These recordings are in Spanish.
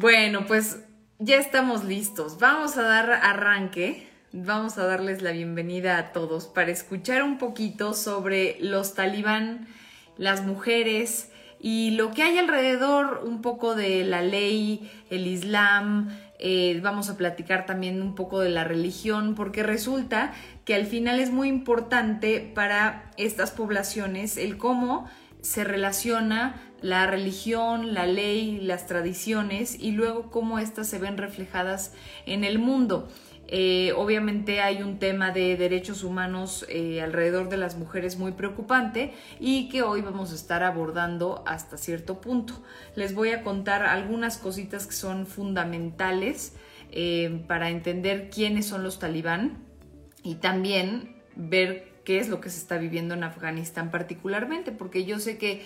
Bueno, pues ya estamos listos. Vamos a dar arranque. Vamos a darles la bienvenida a todos para escuchar un poquito sobre los talibán, las mujeres y lo que hay alrededor, un poco de la ley, el islam. Eh, vamos a platicar también un poco de la religión, porque resulta que al final es muy importante para estas poblaciones el cómo se relaciona la religión, la ley, las tradiciones y luego cómo éstas se ven reflejadas en el mundo. Eh, obviamente hay un tema de derechos humanos eh, alrededor de las mujeres muy preocupante y que hoy vamos a estar abordando hasta cierto punto. Les voy a contar algunas cositas que son fundamentales eh, para entender quiénes son los talibán y también ver qué es lo que se está viviendo en Afganistán particularmente, porque yo sé que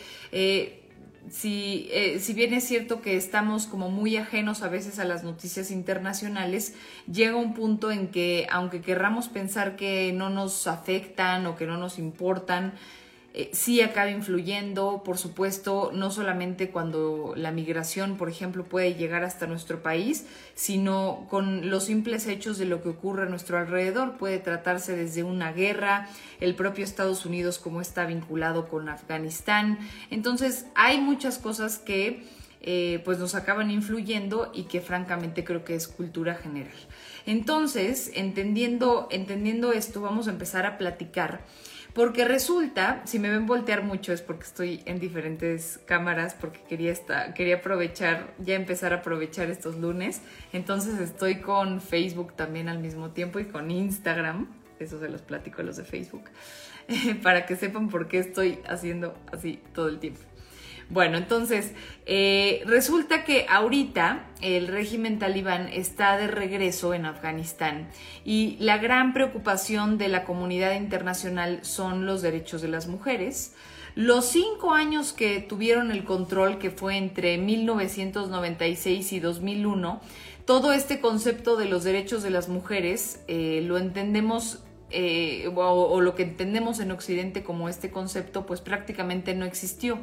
si, eh, si bien es cierto que estamos como muy ajenos a veces a las noticias internacionales, llega un punto en que aunque querramos pensar que no nos afectan o que no nos importan, eh, sí acaba influyendo, por supuesto, no solamente cuando la migración, por ejemplo, puede llegar hasta nuestro país, sino con los simples hechos de lo que ocurre a nuestro alrededor. Puede tratarse desde una guerra, el propio Estados Unidos como está vinculado con Afganistán. Entonces, hay muchas cosas que eh, pues nos acaban influyendo y que francamente creo que es cultura general. Entonces, entendiendo, entendiendo esto, vamos a empezar a platicar porque resulta, si me ven voltear mucho es porque estoy en diferentes cámaras, porque quería, estar, quería aprovechar, ya empezar a aprovechar estos lunes. Entonces estoy con Facebook también al mismo tiempo y con Instagram. Eso se los platico a los de Facebook. para que sepan por qué estoy haciendo así todo el tiempo. Bueno, entonces, eh, resulta que ahorita el régimen talibán está de regreso en Afganistán y la gran preocupación de la comunidad internacional son los derechos de las mujeres. Los cinco años que tuvieron el control, que fue entre 1996 y 2001, todo este concepto de los derechos de las mujeres eh, lo entendemos eh, o, o, lo que entendemos en Occidente como este concepto, pues prácticamente no existió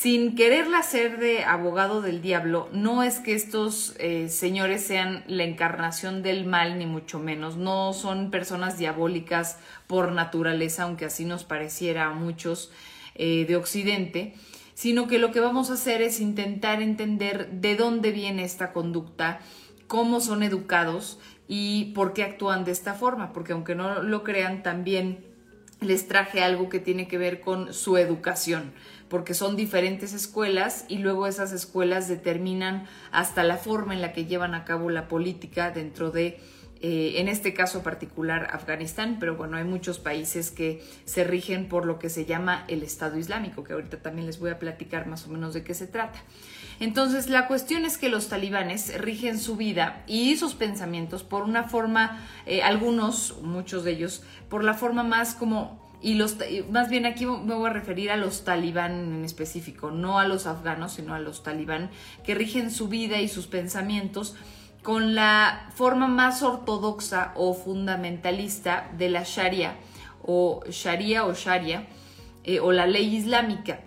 sin quererla ser de abogado del diablo, no es que estos eh, señores sean la encarnación del mal, ni mucho menos. No son personas diabólicas por naturaleza, aunque así nos pareciera a muchos eh, de Occidente, sino que lo que vamos a hacer es intentar entender de dónde viene esta conducta, cómo son educados y por qué actúan de esta forma, porque aunque no lo crean, también les traje algo que tiene que ver con su educación porque son diferentes escuelas y luego esas escuelas determinan hasta la forma en la que llevan a cabo la política dentro de eh, en este caso particular Afganistán, pero bueno, hay muchos países que se rigen por lo que se llama el Estado Islámico, que ahorita también les voy a platicar más o menos de qué se trata. Entonces, la cuestión es que los talibanes rigen su vida y sus pensamientos por una forma, eh, algunos, muchos de ellos, por la forma más como y los más bien aquí me voy a referir a los talibán en específico, no a los afganos, sino a los talibán que rigen su vida y sus pensamientos con la forma más ortodoxa o fundamentalista de la Sharia o Sharia o Sharia eh, o la ley islámica.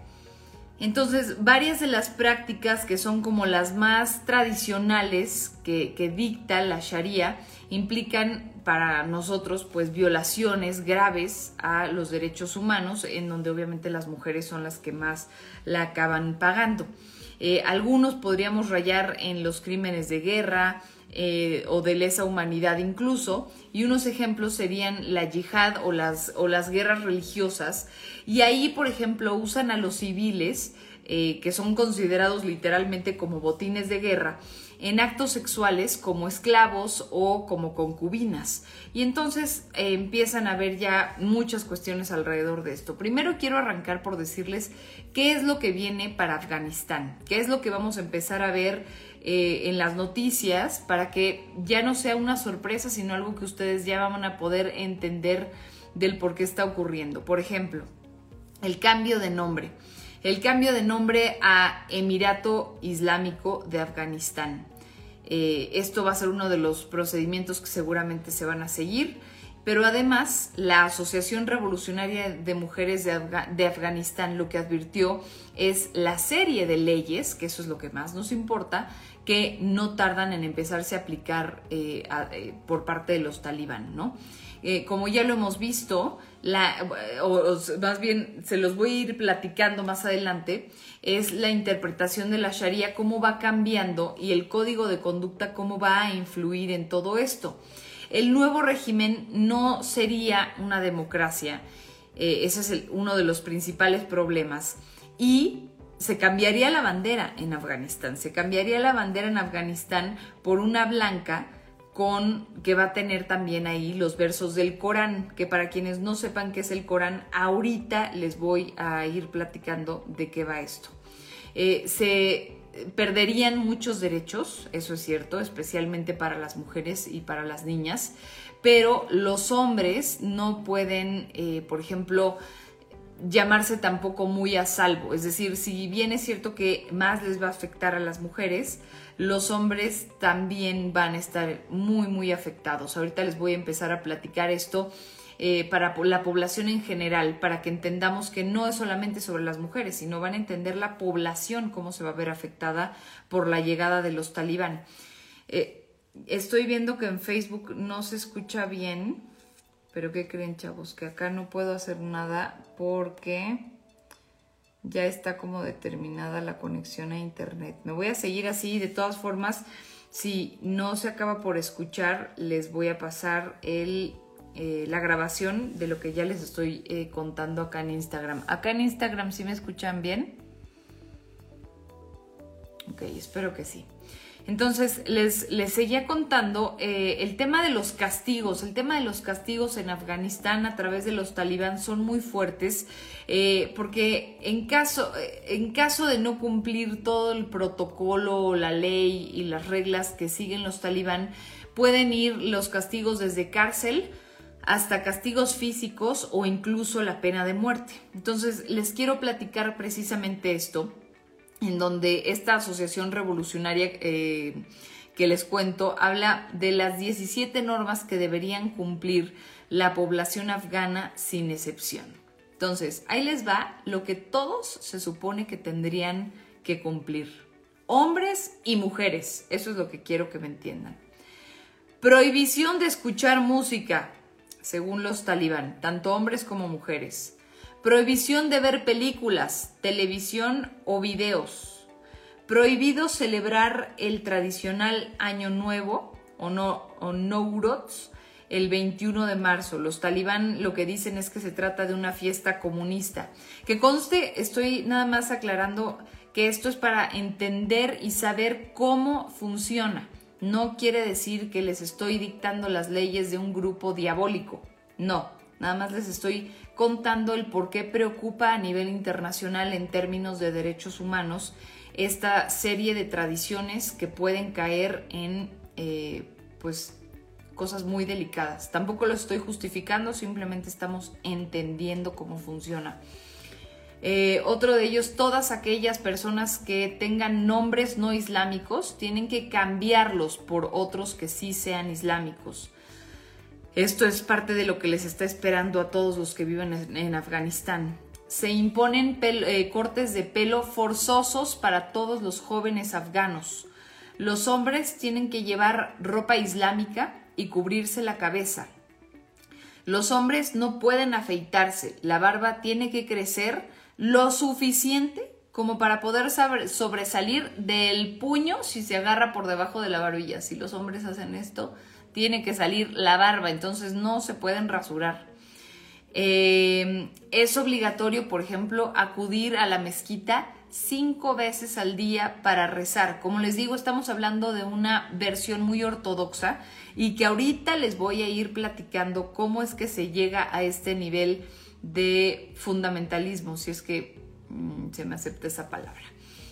Entonces, varias de las prácticas que son como las más tradicionales que, que dicta la Sharia implican para nosotros pues violaciones graves a los derechos humanos en donde obviamente las mujeres son las que más la acaban pagando. Eh, algunos podríamos rayar en los crímenes de guerra eh, o de lesa humanidad incluso y unos ejemplos serían la yihad o las, o las guerras religiosas y ahí por ejemplo usan a los civiles eh, que son considerados literalmente como botines de guerra en actos sexuales como esclavos o como concubinas. Y entonces eh, empiezan a haber ya muchas cuestiones alrededor de esto. Primero quiero arrancar por decirles qué es lo que viene para Afganistán, qué es lo que vamos a empezar a ver eh, en las noticias para que ya no sea una sorpresa, sino algo que ustedes ya van a poder entender del por qué está ocurriendo. Por ejemplo, el cambio de nombre el cambio de nombre a Emirato Islámico de Afganistán. Eh, esto va a ser uno de los procedimientos que seguramente se van a seguir pero además la Asociación Revolucionaria de Mujeres de, Afganistán lo que advirtió es la serie de leyes, que eso es lo que más nos importa, que no tardan en empezarse a aplicar eh, eh, por parte de los talibán, ¿no? Eh, como ya lo hemos visto, la, o, más bien se los voy a ir platicando más adelante, es la interpretación de la Sharia, cómo va cambiando y el código de conducta, cómo va a influir en todo esto. El nuevo régimen no sería una democracia, ese es uno de los principales problemas. Y se cambiaría la bandera en Afganistán, se cambiaría la bandera en Afganistán por una blanca con que va a tener también ahí los versos del Corán, que para quienes no sepan qué es el Corán, ahorita les voy a ir platicando de qué va esto. Eh, se perderían muchos derechos, eso es cierto, especialmente para las mujeres y para las niñas, pero los hombres no pueden, eh, por ejemplo, llamarse tampoco muy a salvo. Es decir, si bien es cierto que más les va a afectar a las mujeres, los hombres también van a estar muy, muy afectados. Ahorita les voy a empezar a platicar esto eh, para la población en general, para que entendamos que no es solamente sobre las mujeres, sino van a entender la población cómo se va a ver afectada por la llegada de los talibán. Eh, estoy viendo que en Facebook no se escucha bien. Pero ¿qué creen, chavos? Que acá no puedo hacer nada porque ya está como determinada la conexión a internet. Me voy a seguir así, de todas formas, si no se acaba por escuchar, les voy a pasar el, eh, la grabación de lo que ya les estoy eh, contando acá en Instagram. Acá en Instagram, ¿sí me escuchan bien? Ok, espero que sí. Entonces, les, les seguía contando eh, el tema de los castigos. El tema de los castigos en Afganistán a través de los talibán son muy fuertes eh, porque en caso, eh, en caso de no cumplir todo el protocolo, la ley y las reglas que siguen los talibán, pueden ir los castigos desde cárcel hasta castigos físicos o incluso la pena de muerte. Entonces, les quiero platicar precisamente esto en donde esta asociación revolucionaria eh, que les cuento habla de las 17 normas que deberían cumplir la población afgana sin excepción. Entonces, ahí les va lo que todos se supone que tendrían que cumplir. Hombres y mujeres, eso es lo que quiero que me entiendan. Prohibición de escuchar música, según los talibán, tanto hombres como mujeres. Prohibición de ver películas, televisión o videos. Prohibido celebrar el tradicional Año Nuevo o, no, o el 21 de marzo. Los talibán lo que dicen es que se trata de una fiesta comunista. Que conste, estoy nada más aclarando que esto es para entender y saber cómo funciona. No quiere decir que les estoy dictando las leyes de un grupo diabólico. No, nada más les estoy contando el por qué preocupa a nivel internacional en términos de derechos humanos esta serie de tradiciones que pueden caer en eh, pues cosas muy delicadas. Tampoco lo estoy justificando, simplemente estamos entendiendo cómo funciona. Eh, otro de ellos, todas aquellas personas que tengan nombres no islámicos tienen que cambiarlos por otros que sí sean islámicos. Esto es parte de lo que les está esperando a todos los que viven en, Afganistán. Se imponen eh, cortes de pelo forzosos para todos los jóvenes afganos. Los hombres tienen que llevar ropa islámica y cubrirse la cabeza. Los hombres no pueden afeitarse. La barba tiene que crecer lo suficiente como para poder sobresalir del puño si se agarra por debajo de la barbilla. Si los hombres hacen esto, tiene que salir la barba, entonces no se pueden rasurar. Eh, es obligatorio, por ejemplo, acudir a la mezquita cinco veces al día para rezar. Como les digo, estamos hablando de una versión muy ortodoxa y que ahorita les voy a ir platicando cómo es que se llega a este nivel de fundamentalismo, si es que mm, se me acepta esa palabra.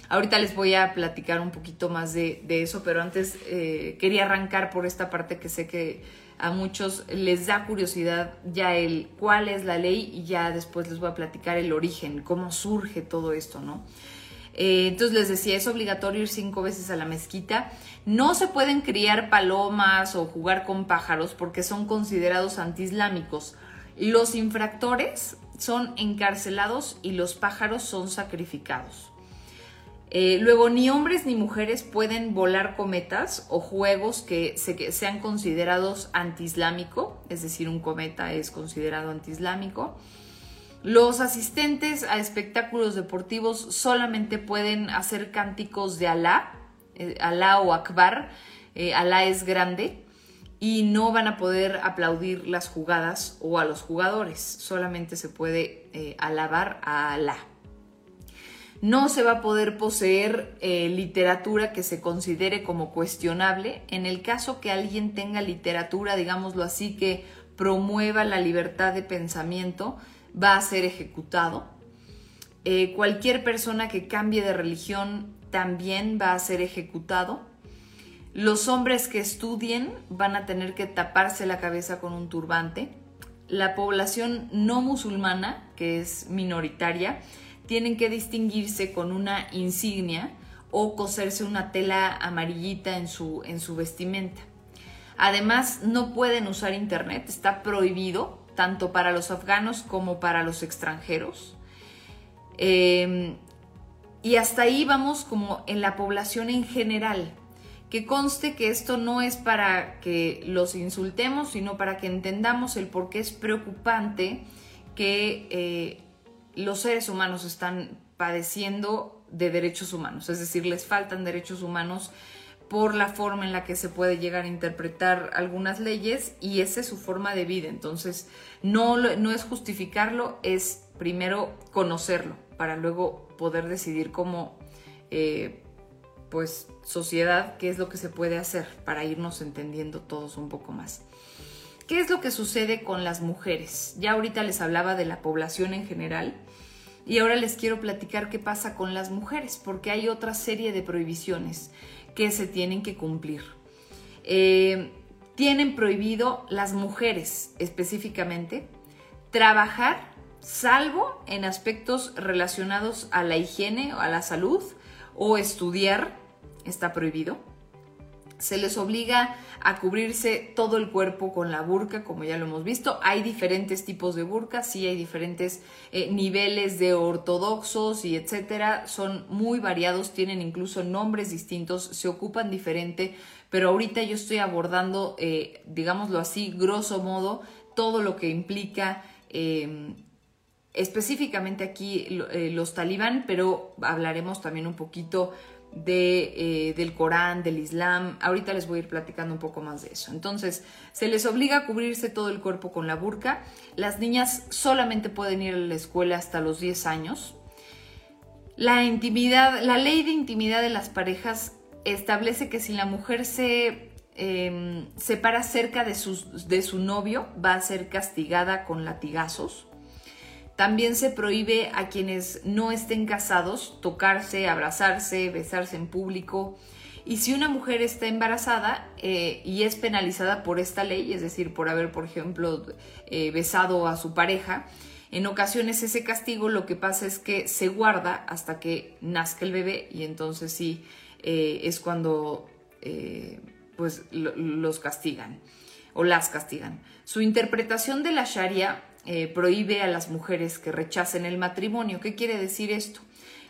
Ahorita les voy a platicar un poquito más de, eso, pero antes eh, quería arrancar por esta parte que sé que a muchos les da curiosidad ya el cuál es la ley y ya después les voy a platicar el origen, cómo surge todo esto, ¿no? Eh, entonces les decía, es obligatorio ir cinco veces a la mezquita. No se pueden criar palomas o jugar con pájaros porque son considerados antiislámicos. Los infractores son encarcelados y los pájaros son sacrificados. Eh, luego, ni hombres ni mujeres pueden volar cometas o juegos que, sean considerados antiislámico, es decir, un cometa es considerado antiislámico. Los asistentes a espectáculos deportivos solamente pueden hacer cánticos de Alá, eh, Alá o Akbar, eh, Alá es grande, y no van a poder aplaudir las jugadas o a los jugadores, solamente se puede alabar a Alá no se va a poder poseer eh, literatura que se considere como cuestionable. En el caso que alguien tenga literatura, digámoslo así, que promueva la libertad de pensamiento, va a ser ejecutado. Eh, cualquier persona que cambie de religión también va a ser ejecutado. Los hombres que estudien van a tener que taparse la cabeza con un turbante. La población no musulmana, que es minoritaria, tienen que distinguirse con una insignia o coserse una tela amarillita en su, en su vestimenta. Además, no pueden usar Internet, está prohibido tanto para los afganos como para los extranjeros. Em, y hasta ahí vamos como en la población en general. Que conste que esto no es para que los insultemos, sino para que entendamos el por qué es preocupante que eh, los seres humanos están padeciendo de derechos humanos, es decir, les faltan derechos humanos por la forma en la que se puede llegar a interpretar algunas leyes y esa es su forma de vida. Entonces, no, no es justificarlo, es primero conocerlo para luego poder decidir cómo, eh, pues, sociedad, qué es lo que se puede hacer para irnos entendiendo todos un poco más. ¿Qué es lo que sucede con las mujeres? Ya ahorita les hablaba de la población en general y ahora les quiero platicar qué pasa con las mujeres, porque hay otra serie de prohibiciones que se tienen que cumplir. Eh, tienen prohibido las mujeres específicamente trabajar salvo en aspectos relacionados a la higiene o a la salud o estudiar, está prohibido se les obliga a cubrirse todo el cuerpo con la burka, como ya lo hemos visto. Hay diferentes tipos de burka, sí hay diferentes eh, niveles de ortodoxos y etcétera. Son muy variados, tienen incluso nombres distintos, se ocupan diferente, pero ahorita yo estoy abordando, eh, digámoslo así, grosso modo, todo lo que implica. Em, específicamente aquí eh, los talibán, pero hablaremos también un poquito eh, del Corán, del Islam. Ahorita les voy a ir platicando un poco más de eso. Entonces, se les obliga a cubrirse todo el cuerpo con la burka. Las niñas solamente pueden ir a la escuela hasta los 10 años. La intimidad, la ley de intimidad de las parejas establece que si la mujer se em, separa cerca de, de su novio, va a ser castigada con latigazos. También se prohíbe a quienes no estén casados tocarse, abrazarse, besarse en público. Y si una mujer está embarazada eh, y es penalizada por esta ley, es decir, por haber, por ejemplo, eh, besado a su pareja, en ocasiones ese castigo lo que pasa es que se guarda hasta que nazca el bebé y entonces sí eh, es cuando pues los castigan o las castigan. Su interpretación de la Sharia eh, prohíbe a las mujeres que rechacen el matrimonio. ¿Qué quiere decir esto?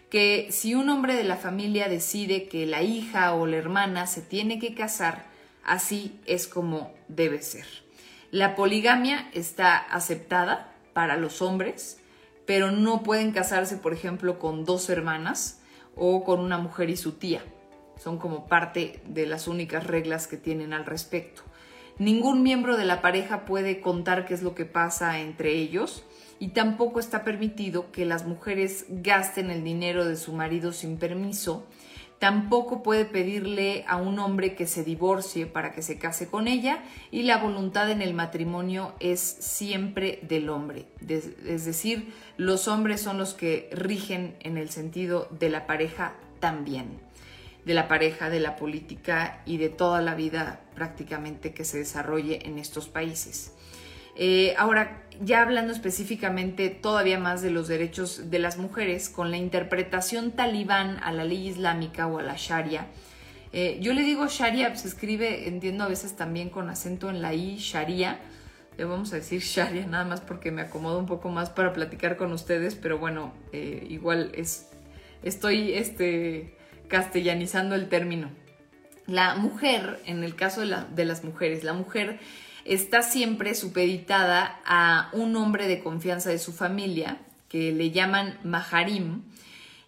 Que si un hombre de la familia decide que la hija o la hermana se tiene que casar, así es como debe ser. La poligamia está aceptada para los hombres, pero no pueden casarse, por ejemplo, con dos hermanas o con una mujer y su tía. Son como parte de las únicas reglas que tienen al respecto. Ningún miembro de la pareja puede contar qué es lo que pasa entre ellos y tampoco está permitido que las mujeres gasten el dinero de su marido sin permiso. Tampoco puede pedirle a un hombre que se divorcie para que se case con ella y la voluntad en el matrimonio es siempre del hombre. Es decir, los hombres son los que rigen en el sentido de la pareja también de la pareja, de la política y de toda la vida prácticamente que se desarrolle en estos países. Eh, ahora, ya hablando específicamente todavía más de los derechos de las mujeres, con la interpretación talibán a la ley islámica o a la sharia, eh, yo le digo sharia, se escribe, entiendo a veces también con acento en la i, sharia, le vamos a decir sharia nada más porque me acomodo un poco más para platicar con ustedes, pero bueno, eh, igual es, estoy este, castellanizando el término. La mujer, en el caso de, las mujeres, la mujer está siempre supeditada a un hombre de confianza de su familia, que le llaman maharim,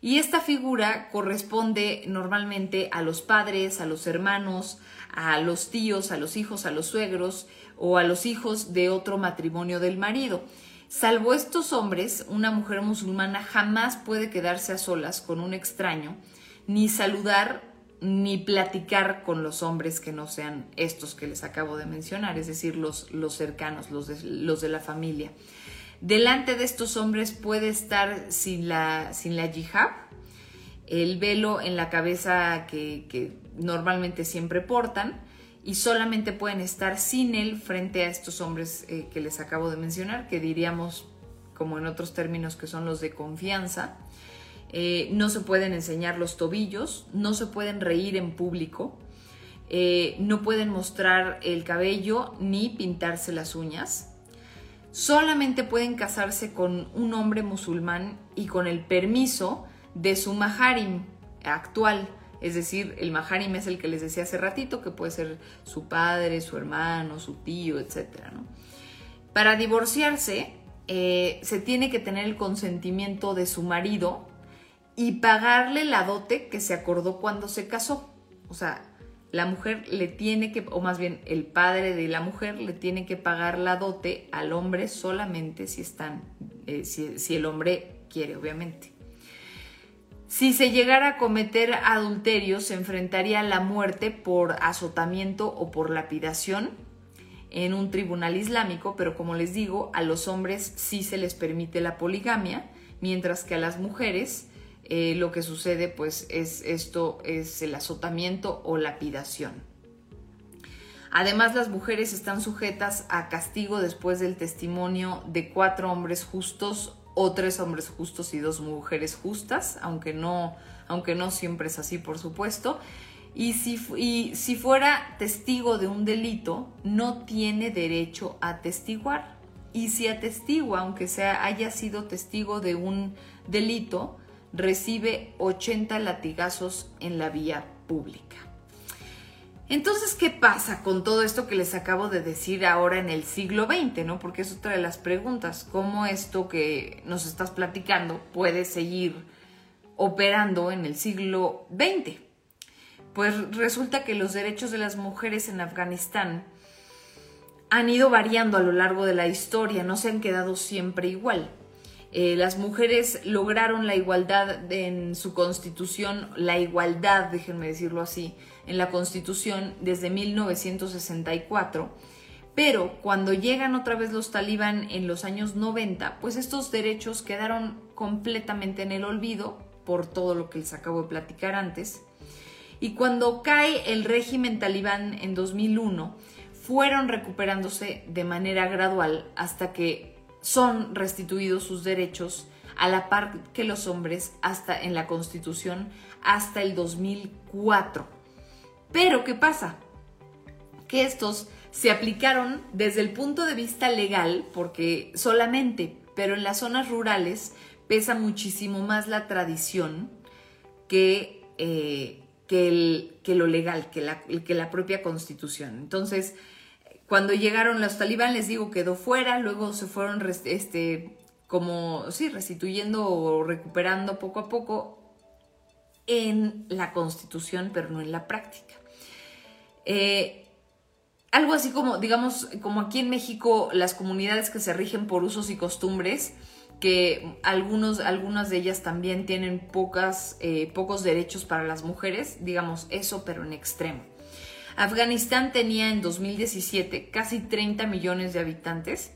y esta figura corresponde normalmente a los padres, a los hermanos, a los tíos, a los hijos, a los suegros o a los hijos de otro matrimonio del marido. Salvo estos hombres, una mujer musulmana jamás puede quedarse a solas con un extraño, ni saludar ni platicar con los hombres que no sean estos que les acabo de mencionar, es decir, los, los cercanos, los de, los de la familia. Delante de estos hombres puede estar sin la, sin la hijab, el velo en la cabeza que, normalmente siempre portan, y solamente pueden estar sin él frente a estos hombres eh, que les acabo de mencionar, que diríamos, como en otros términos, que son los de confianza eh, no se pueden enseñar los tobillos, no se pueden reír en público, eh, no pueden mostrar el cabello ni pintarse las uñas. Solamente pueden casarse con un hombre musulmán y con el permiso de su maharim actual. Es decir, el maharim es el que les decía hace ratito, que puede ser su padre, su hermano, su tío, etc. Para divorciarse, eh, se tiene que tener el consentimiento de su marido y pagarle la dote que se acordó cuando se casó. O sea, la mujer le tiene que, o más bien el padre de la mujer le tiene que pagar la dote al hombre solamente si están, eh, si, el hombre quiere, obviamente. Si se llegara a cometer adulterio, se enfrentaría a la muerte por azotamiento o por lapidación en un tribunal islámico, pero como les digo, a los hombres sí se les permite la poligamia, mientras que a las mujeres eh, lo que sucede pues es esto, es el azotamiento o lapidación. Además, las mujeres están sujetas a castigo después del testimonio de cuatro hombres justos o tres hombres justos y dos mujeres justas, aunque no, aunque no siempre es así, por supuesto. Y si, y si fuera testigo de un delito, no tiene derecho a testiguar. Y si atestigua, aunque sea, haya sido testigo de un delito, recibe 80 latigazos en la vía pública. Entonces, ¿qué pasa con todo esto que les acabo de decir ahora en el siglo XX? ¿no? Porque es otra de las preguntas. ¿Cómo esto que nos estás platicando puede seguir operando en el siglo XX? Pues resulta que los derechos de las mujeres en Afganistán han ido variando a lo largo de la historia, no se han quedado siempre igual. Eh, las mujeres lograron la igualdad en su constitución, la igualdad, déjenme decirlo así, en la constitución desde 1964. Pero cuando llegan otra vez los talibán en los años 90, pues estos derechos quedaron completamente en el olvido por todo lo que les acabo de platicar antes. Y cuando cae el régimen talibán en 2001, fueron recuperándose de manera gradual hasta que son restituidos sus derechos a la par que los hombres hasta en la Constitución hasta el 2004. Pero ¿qué pasa? Que estos se aplicaron desde el punto de vista legal porque solamente, pero en las zonas rurales pesa muchísimo más la tradición que, eh, que, lo legal, que la, que la propia constitución. Entonces, cuando llegaron los talibán, les digo, quedó fuera, luego se fueron este, como, sí, restituyendo o recuperando poco a poco en la constitución, pero no en la práctica. Eh, algo así como, digamos, como aquí en México, las comunidades que se rigen por usos y costumbres, que algunos, algunas de ellas también tienen pocas, eh, pocos derechos para las mujeres, digamos eso, pero en extremo. Afganistán tenía en 2017 casi 30 millones de habitantes,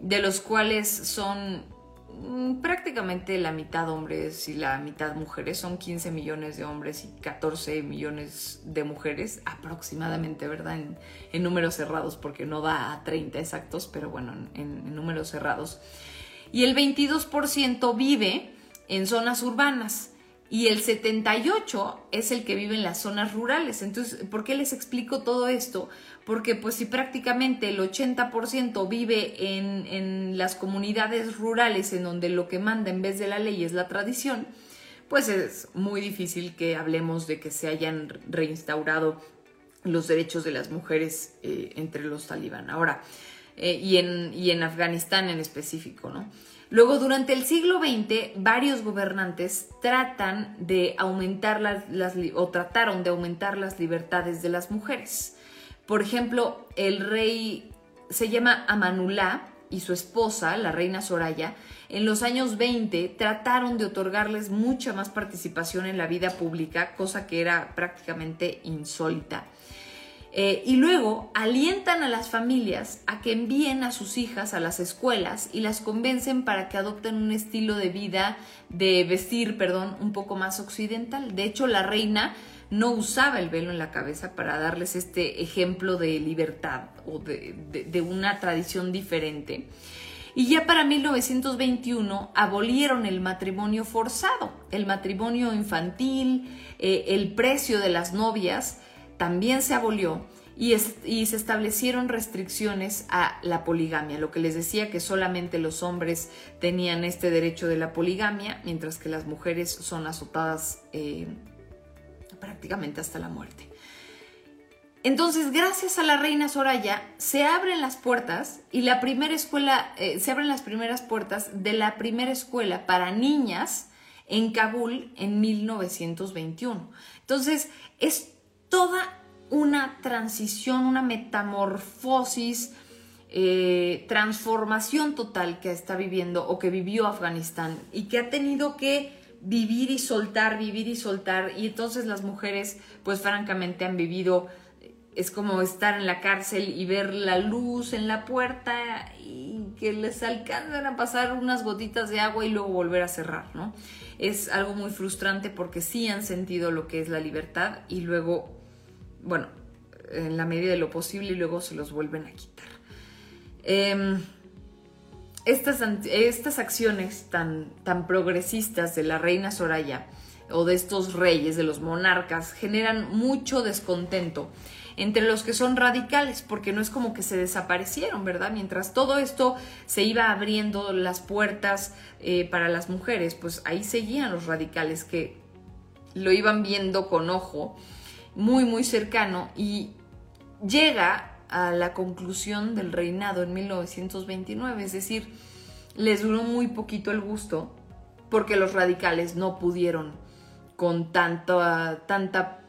de los cuales son mm, prácticamente la mitad hombres y la mitad mujeres, son 15 millones de hombres y 14 millones de mujeres aproximadamente, ¿verdad? En, números cerrados, porque no da a 30 exactos, pero bueno, en números cerrados. Y el 22% vive en zonas urbanas y el 78 es el que vive en las zonas rurales. Entonces, ¿por qué les explico todo esto? Porque pues si prácticamente el 80% vive en, en, las comunidades rurales en donde lo que manda en vez de la ley es la tradición, pues es muy difícil que hablemos de que se hayan reinstaurado los derechos de las mujeres eh, entre los talibán. Ahora, eh, y, en, y en Afganistán en específico, ¿no? Luego, durante el siglo XX, varios gobernantes tratan de aumentar las, o trataron de aumentar las libertades de las mujeres. Por ejemplo, el rey se llama Amanullah y su esposa, la reina Soraya, en los años 20 trataron de otorgarles mucha más participación en la vida pública, cosa que era prácticamente insólita. Eh, y luego alientan a las familias a que envíen a sus hijas a las escuelas y las convencen para que adopten un estilo de vida, de vestir, perdón, un poco más occidental. De hecho, la reina no usaba el velo en la cabeza para darles este ejemplo de libertad o de, una tradición diferente. Y ya para 1921 abolieron el matrimonio forzado, el matrimonio infantil, eh, el precio de las novias también se abolió y, se establecieron restricciones a la poligamia, lo que les decía que solamente los hombres tenían este derecho de la poligamia, mientras que las mujeres son azotadas eh, prácticamente hasta la muerte. Entonces, gracias a la reina Soraya, se abren las puertas y la primera escuela, eh, se abren las primeras puertas de la primera escuela para niñas en Kabul en 1921. Entonces, es toda una transición, una metamorfosis, eh, transformación total que está viviendo o que vivió Afganistán y que ha tenido que vivir y soltar, vivir y soltar. Y entonces las mujeres, pues francamente han vivido, es como estar en la cárcel y ver la luz en la puerta y que les alcanzan a pasar unas gotitas de agua y luego volver a cerrar, ¿no? Es algo muy frustrante porque sí han sentido lo que es la libertad y luego bueno, en la medida de lo posible y luego se los vuelven a quitar. Em, estas, estas, acciones tan, tan progresistas de la reina Soraya o de estos reyes, de los monarcas, generan mucho descontento entre los que son radicales, porque no es como que se desaparecieron, ¿verdad? Mientras todo esto se iba abriendo las puertas eh, para las mujeres, pues ahí seguían los radicales que lo iban viendo con ojo muy, muy cercano y llega a la conclusión del reinado en 1929, es decir, les duró muy poquito el gusto porque los radicales no pudieron con tanta, tanta,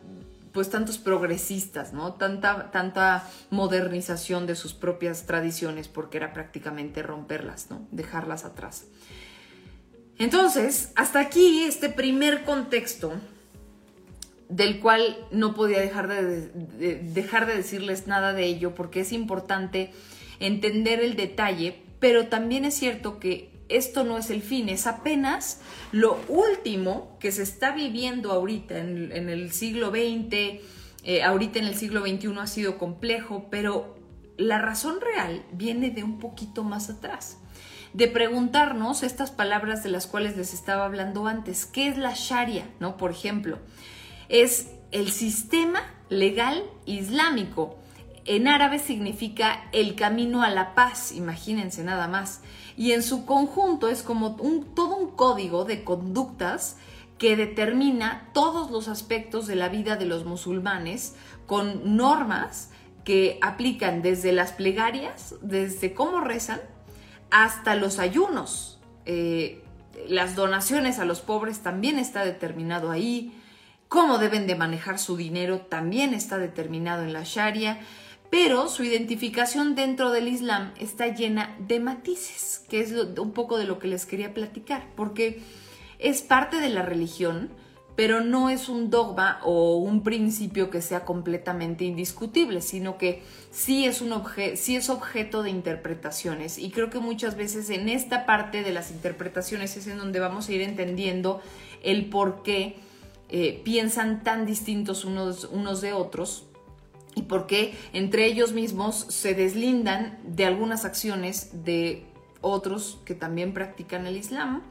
pues tantos progresistas, ¿no? Tanta, tanta modernización de sus propias tradiciones porque era prácticamente romperlas, ¿no? Dejarlas atrás. Entonces, hasta aquí este primer contexto del cual no podía dejar de, dejar de decirles nada de ello porque es importante entender el detalle, pero también es cierto que esto no es el fin, es apenas lo último que se está viviendo ahorita en, el siglo XX, eh, ahorita en el siglo XXI ha sido complejo, pero la razón real viene de un poquito más atrás de preguntarnos estas palabras de las cuales les estaba hablando antes. ¿Qué es la Sharia? ¿No? Por ejemplo, es el sistema legal islámico. En árabe significa el camino a la paz, imagínense nada más. Y en su conjunto es como un, todo un código de conductas que determina todos los aspectos de la vida de los musulmanes con normas que aplican desde las plegarias, desde cómo rezan, hasta los ayunos. Eh, las donaciones a los pobres también está determinado ahí cómo deben de manejar su dinero también está determinado en la Sharia, pero su identificación dentro del Islam está llena de matices, que es un poco de lo que les quería platicar, porque es parte de la religión, pero no es un dogma o un principio que sea completamente indiscutible, sino que sí es, un sí es objeto de interpretaciones. Y creo que muchas veces en esta parte de las interpretaciones es en donde vamos a ir entendiendo el por qué eh, piensan tan distintos unos, unos de otros y por qué entre ellos mismos se deslindan de algunas acciones de otros que también practican el Islam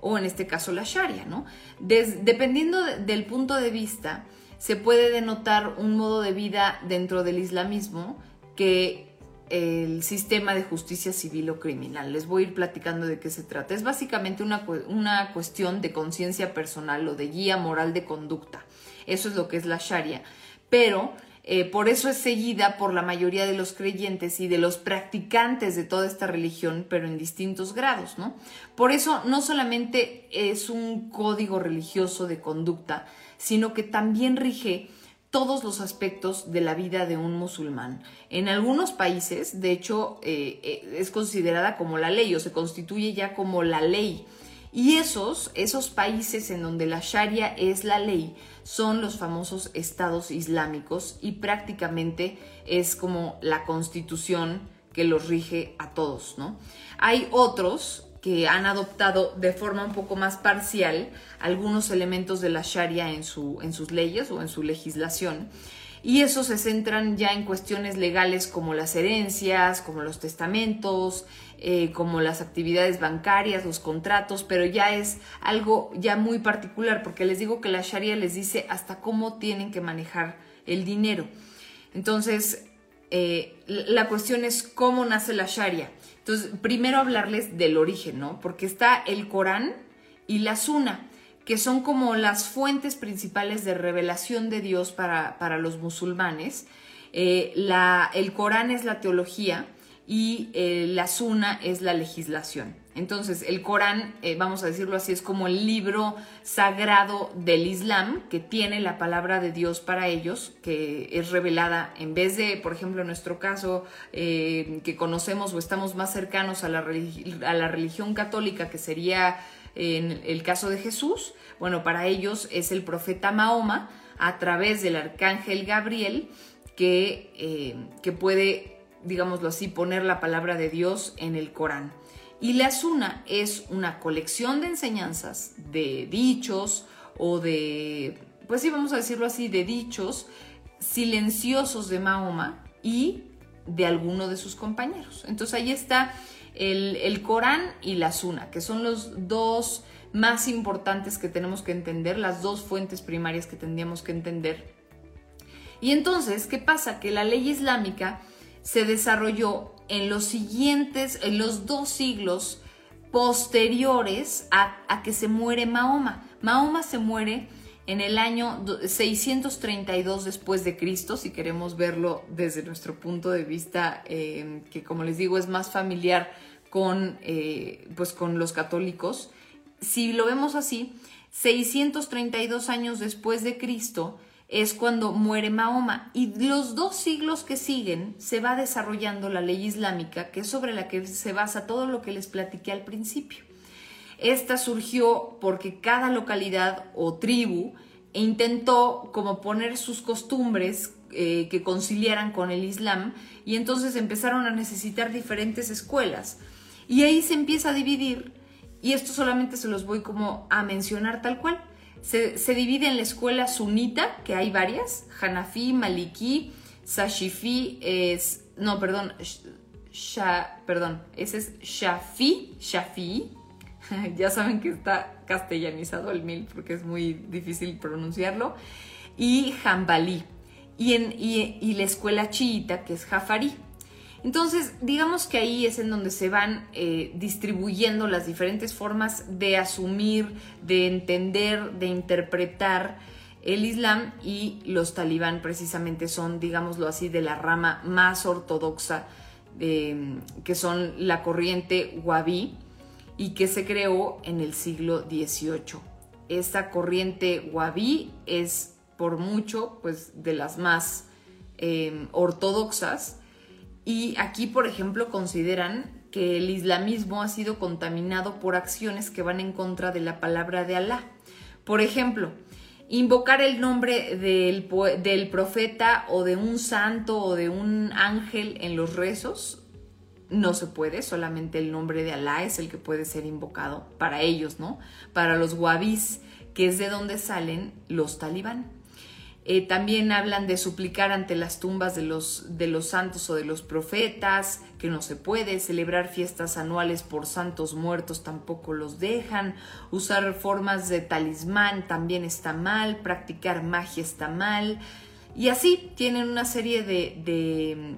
o en este caso la Sharia, ¿no? dependiendo del punto de vista, se puede denotar un modo de vida dentro del islamismo que el sistema de justicia civil o criminal. Les voy a ir platicando de qué se trata. Es básicamente una, una cuestión de conciencia personal o de guía moral de conducta. Eso es lo que es la Sharia. Pero eh, por eso es seguida por la mayoría de los creyentes y de los practicantes de toda esta religión, pero en distintos grados, ¿no? Por eso no solamente es un código religioso de conducta, sino que también rige todos los aspectos de la vida de un musulmán. En algunos países, de hecho, eh, eh, es considerada como la ley o se constituye ya como la ley. Y esos, esos países en donde la Sharia es la ley, son los famosos estados islámicos y prácticamente es como la constitución que los rige a todos, ¿no? Hay otros que han adoptado de forma un poco más parcial algunos elementos de la Sharia en, su, en sus leyes o en su legislación. Y eso se centran ya en cuestiones legales como las herencias, como los testamentos, eh, como las actividades bancarias, los contratos, pero ya es algo ya muy particular, porque les digo que la Sharia les dice hasta cómo tienen que manejar el dinero. Entonces, eh, la cuestión es cómo nace la Sharia. Entonces, primero hablarles del origen, ¿no? Porque está el Corán y la Sunna, que son como las fuentes principales de revelación de Dios para, para los musulmanes. Eh, el Corán es la teología, y eh, la Suna es la legislación. Entonces, el Corán, eh, vamos a decirlo así, es como el libro sagrado del Islam que tiene la palabra de Dios para ellos, que es revelada en vez de, por ejemplo, en nuestro caso, eh, que conocemos o estamos más cercanos a la, a la religión católica, que sería en el caso de Jesús, bueno, para ellos es el profeta Mahoma a través del arcángel Gabriel que, que puede digámoslo así, poner la palabra de Dios en el Corán. Y la Suna es una colección de enseñanzas, de dichos o de, pues sí, vamos a decirlo así, de dichos silenciosos de Mahoma y de alguno de sus compañeros. Entonces ahí está el, el Corán y la Suna, que son los dos más importantes que tenemos que entender, las dos fuentes primarias que tendríamos que entender. Y entonces, ¿qué pasa? Que la ley islámica se desarrolló en los siguientes, en los dos siglos posteriores a, que se muere Mahoma. Mahoma se muere en el año 632 después de Cristo, si queremos verlo desde nuestro punto de vista, eh, que como les digo es más familiar con, eh, pues con los católicos. Si lo vemos así, 632 años después de Cristo, es cuando muere Mahoma. Y los dos siglos que siguen se va desarrollando la ley islámica, que es sobre la que se basa todo lo que les platiqué al principio. Esta surgió porque cada localidad o tribu intentó como poner sus costumbres eh, que conciliaran con el Islam y entonces empezaron a necesitar diferentes escuelas. Y ahí se empieza a dividir y esto solamente se los voy como a mencionar tal cual. Se, divide en la escuela sunita, que hay varias, Hanafi, Maliki, Sashifi, es, no, perdón, perdón, ese es Shafi, Shafi, ya saben que está castellanizado el mil porque es muy difícil pronunciarlo, y Hanbali, y, en, y la escuela chiita, que es Jafari. Entonces, digamos que ahí es en donde se van eh, distribuyendo las diferentes formas de asumir, de entender, de interpretar el Islam y los talibán precisamente son, digámoslo así, de la rama más ortodoxa, em, que son la corriente wahhabí y que se creó en el siglo XVIII. Esta corriente wahhabí es por mucho pues, de las más em, ortodoxas y aquí, por ejemplo, consideran que el islamismo ha sido contaminado por acciones que van en contra de la palabra de Alá. Por ejemplo, Invocar el nombre del, profeta o de un santo o de un ángel en los rezos no se puede, solamente el nombre de Alá es el que puede ser invocado para ellos, ¿no? Para los wabis, que es de donde salen los talibán. Eh, también hablan de suplicar ante las tumbas de los, de los santos o de los profetas, que no se puede, celebrar fiestas anuales por santos muertos tampoco los dejan, usar formas de talismán también está mal, practicar magia está mal, y así tienen una serie de, de,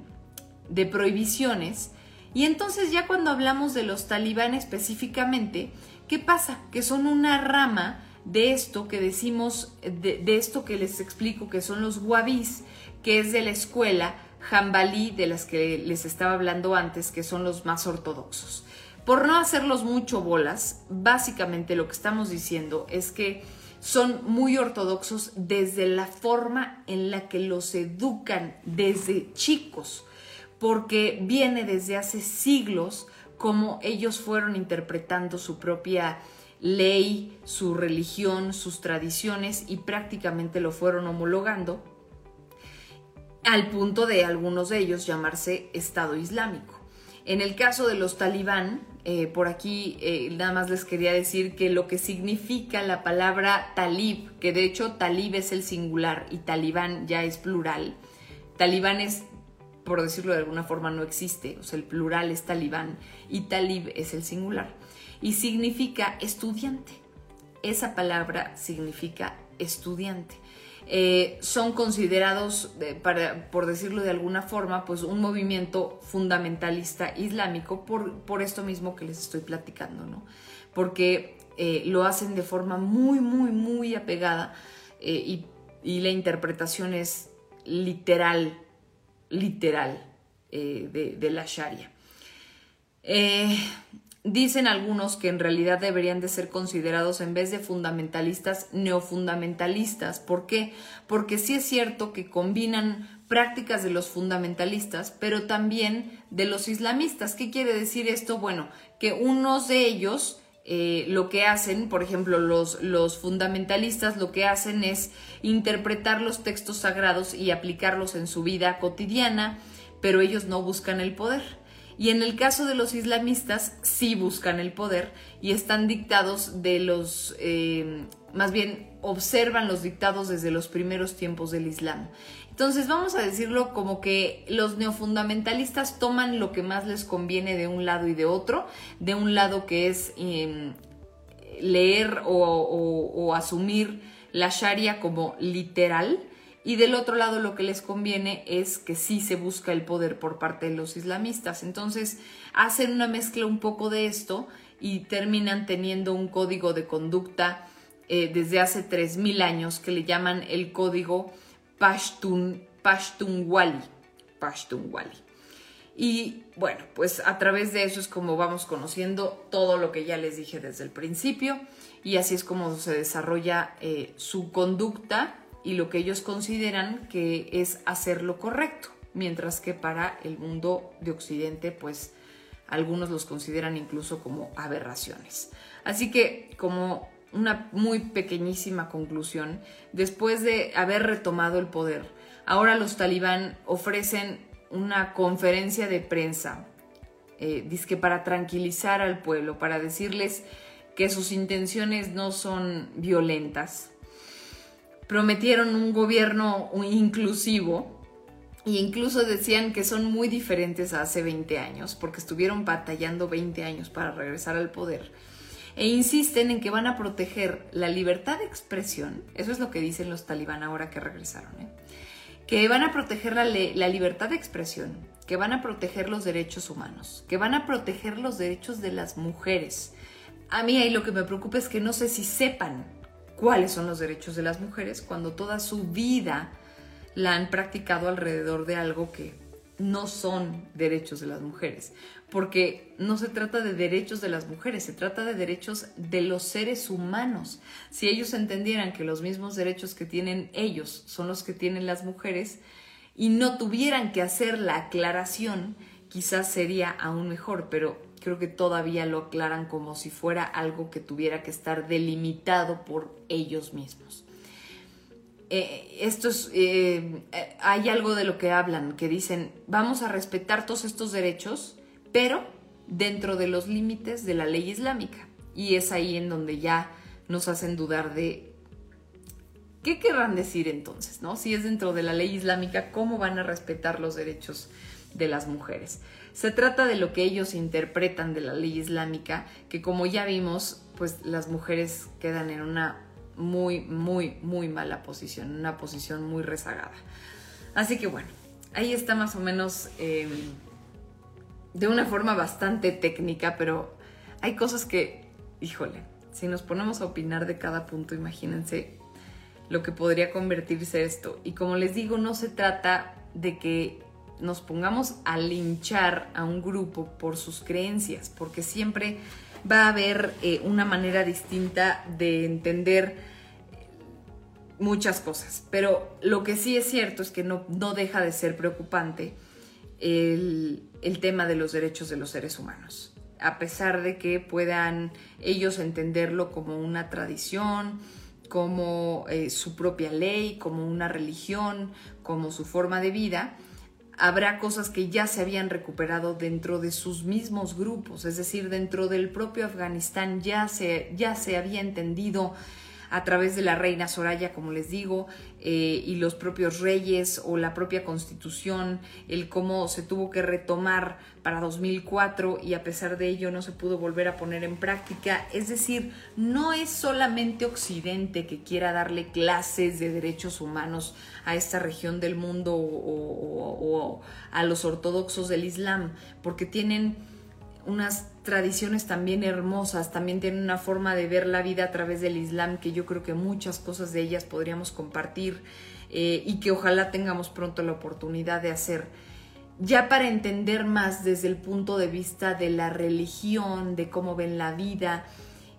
de prohibiciones. Y entonces ya cuando hablamos de los talibán específicamente, ¿qué pasa? Que son una rama de esto que decimos, de, esto que les explico, que son los wabis, que es de la escuela jambalí de las que les estaba hablando antes, que son los más ortodoxos. Por no hacerlos mucho bolas, básicamente lo que estamos diciendo es que son muy ortodoxos desde la forma en la que los educan desde chicos, porque viene desde hace siglos como ellos fueron interpretando su propia ley, su religión, sus tradiciones y prácticamente lo fueron homologando al punto de algunos de ellos llamarse Estado Islámico. En el caso de los talibán, eh, por aquí eh, nada más les quería decir que lo que significa la palabra talib, que de hecho talib es el singular y talibán ya es plural, talibán es, por decirlo de alguna forma, no existe, o sea, el plural es talibán y talib es el singular y significa estudiante. Esa palabra significa estudiante. Eh, son considerados, por decirlo de alguna forma, pues un movimiento fundamentalista islámico por, por esto mismo que les estoy platicando, ¿no? Porque eh, lo hacen de forma muy, muy, muy apegada eh, y, la interpretación es literal, literal de, la Sharia. Dicen algunos que en realidad deberían de ser considerados en vez de fundamentalistas, neofundamentalistas. ¿Por qué? Porque sí es cierto que combinan prácticas de los fundamentalistas, pero también de los islamistas. ¿Qué quiere decir esto? Bueno, que unos de ellos eh, lo que hacen, por ejemplo, los, los fundamentalistas lo que hacen es interpretar los textos sagrados y aplicarlos en su vida cotidiana, pero ellos no buscan el poder. Y en el caso de los islamistas, sí buscan el poder y están dictados de los, eh, más bien observan los dictados desde los primeros tiempos del Islam. Entonces vamos a decirlo como que los neofundamentalistas toman lo que más les conviene de un lado y de otro, de un lado que es em, leer o asumir la Sharia como literal y del otro lado lo que les conviene es que sí se busca el poder por parte de los islamistas. Entonces hacen una mezcla un poco de esto y terminan teniendo un código de conducta eh, desde hace 3.000 años que le llaman el código Pashtun, Pashtunwali. Pashtunwali. Y bueno, pues a través de eso es como vamos conociendo todo lo que ya les dije desde el principio y así es como se desarrolla eh, su conducta y lo que ellos consideran que es hacer lo correcto, mientras que para el mundo de Occidente, pues algunos los consideran incluso como aberraciones. Así que como una muy pequeñísima conclusión, después de haber retomado el poder, ahora los talibán ofrecen una conferencia de prensa, eh, para tranquilizar al pueblo, para decirles que sus intenciones no son violentas, prometieron un gobierno inclusivo e incluso decían que son muy diferentes a hace 20 años, porque estuvieron batallando 20 años para regresar al poder. E insisten en que van a proteger la libertad de expresión, eso es lo que dicen los talibán ahora que regresaron, ¿eh? que van a proteger la, la libertad de expresión, que van a proteger los derechos humanos, que van a proteger los derechos de las mujeres. A mí ahí lo que me preocupa es que no sé si sepan cuáles son los derechos de las mujeres cuando toda su vida la han practicado alrededor de algo que no son derechos de las mujeres, porque no se trata de derechos de las mujeres, se trata de derechos de los seres humanos. Si ellos entendieran que los mismos derechos que tienen ellos son los que tienen las mujeres y no tuvieran que hacer la aclaración, quizás sería aún mejor, pero creo que todavía lo aclaran como si fuera algo que tuviera que estar delimitado por ellos mismos. eh, estos, eh, hay algo de lo que hablan, que dicen, vamos a respetar todos estos derechos, pero dentro de los límites de la ley islámica. Y es ahí en donde ya nos hacen dudar de qué querrán decir entonces, ¿no? Si es dentro de la ley islámica, ¿cómo van a respetar los derechos de las mujeres? Se trata de lo que ellos interpretan de la ley islámica, que como ya vimos, pues las mujeres quedan en una muy, muy, muy mala posición, una posición muy rezagada. Así que bueno, ahí está más o menos em, de una forma bastante técnica, pero hay cosas que, híjole, si nos ponemos a opinar de cada punto, imagínense lo que podría convertirse esto. Y como les digo, no se trata de que nos pongamos a linchar a un grupo por sus creencias, porque siempre va a haber eh, una manera distinta de entender muchas cosas. Pero lo que sí es cierto es que no, no deja de ser preocupante el, tema de los derechos de los seres humanos. A pesar de que puedan ellos entenderlo como una tradición, como eh, su propia ley, como una religión, como su forma de vida, habrá cosas que ya se habían recuperado dentro de sus mismos grupos, es decir, dentro del propio Afganistán ya se, ya se había entendido a través de la reina Soraya, como les digo, eh, y los propios reyes o la propia constitución, el cómo se tuvo que retomar para 2004 y a pesar de ello no se pudo volver a poner en práctica. Es decir, no es solamente Occidente que quiera darle clases de derechos humanos a esta región del mundo o a los ortodoxos del Islam, porque tienen unas tradiciones también hermosas, también tienen una forma de ver la vida a través del Islam que yo creo que muchas cosas de ellas podríamos compartir eh, y que ojalá tengamos pronto la oportunidad de hacer. Ya para entender más desde el punto de vista de la religión, de cómo ven la vida,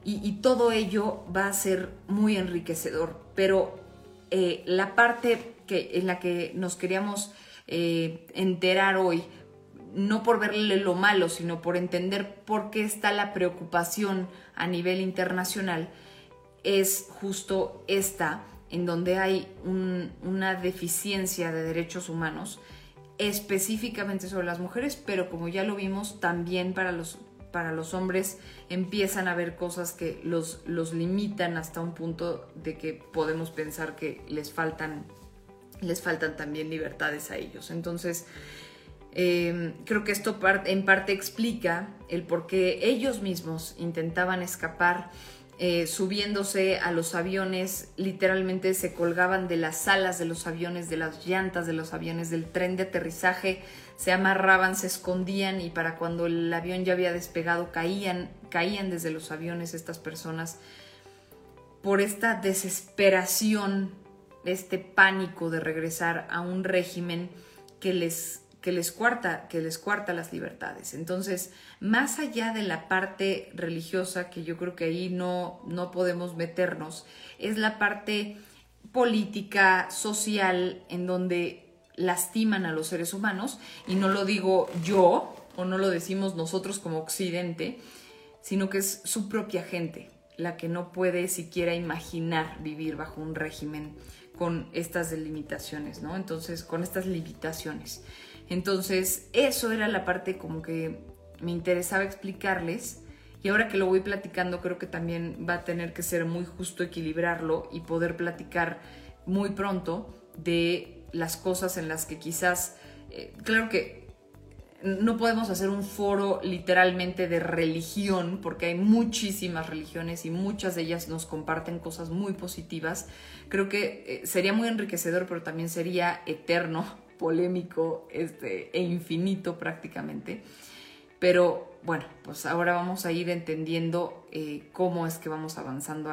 y, todo ello va a ser muy enriquecedor. Pero eh, la parte que, en la que nos queríamos eh, enterar hoy, no por verle lo malo, sino por entender por qué está la preocupación a nivel internacional, es justo esta, en donde hay una deficiencia de derechos humanos, específicamente sobre las mujeres, pero como ya lo vimos, también para los, para los hombres empiezan a haber cosas que los, los limitan hasta un punto de que podemos pensar que les faltan, les faltan también libertades a ellos. Entonces, Em, creo que esto en parte explica el por qué ellos mismos intentaban escapar eh, subiéndose a los aviones, literalmente se colgaban de las alas de los aviones, de las llantas de los aviones, del tren de aterrizaje, se amarraban, se escondían y para cuando el avión ya había despegado caían, caían desde los aviones estas personas. Por esta desesperación, este pánico de regresar a un régimen que les que les cuarta, que les cuarta las libertades. Entonces, más allá de la parte religiosa, que yo creo que ahí no, no podemos meternos, es la parte política, social, en donde lastiman a los seres humanos, y no lo digo yo, o no lo decimos nosotros como Occidente, sino que es su propia gente la que no puede siquiera imaginar vivir bajo un régimen con estas delimitaciones, ¿no? Entonces, con estas limitaciones. Entonces, eso era la parte como que me interesaba explicarles. Y ahora que lo voy platicando, creo que también va a tener que ser muy justo equilibrarlo y poder platicar muy pronto de las cosas en las que quizás, eh, claro que no podemos hacer un foro literalmente de religión, porque hay muchísimas religiones y muchas de ellas nos comparten cosas muy positivas. Creo que eh, sería muy enriquecedor, pero también sería eterno polémico este, e infinito prácticamente. Pero bueno, pues ahora vamos a ir entendiendo eh, cómo es que vamos avanzando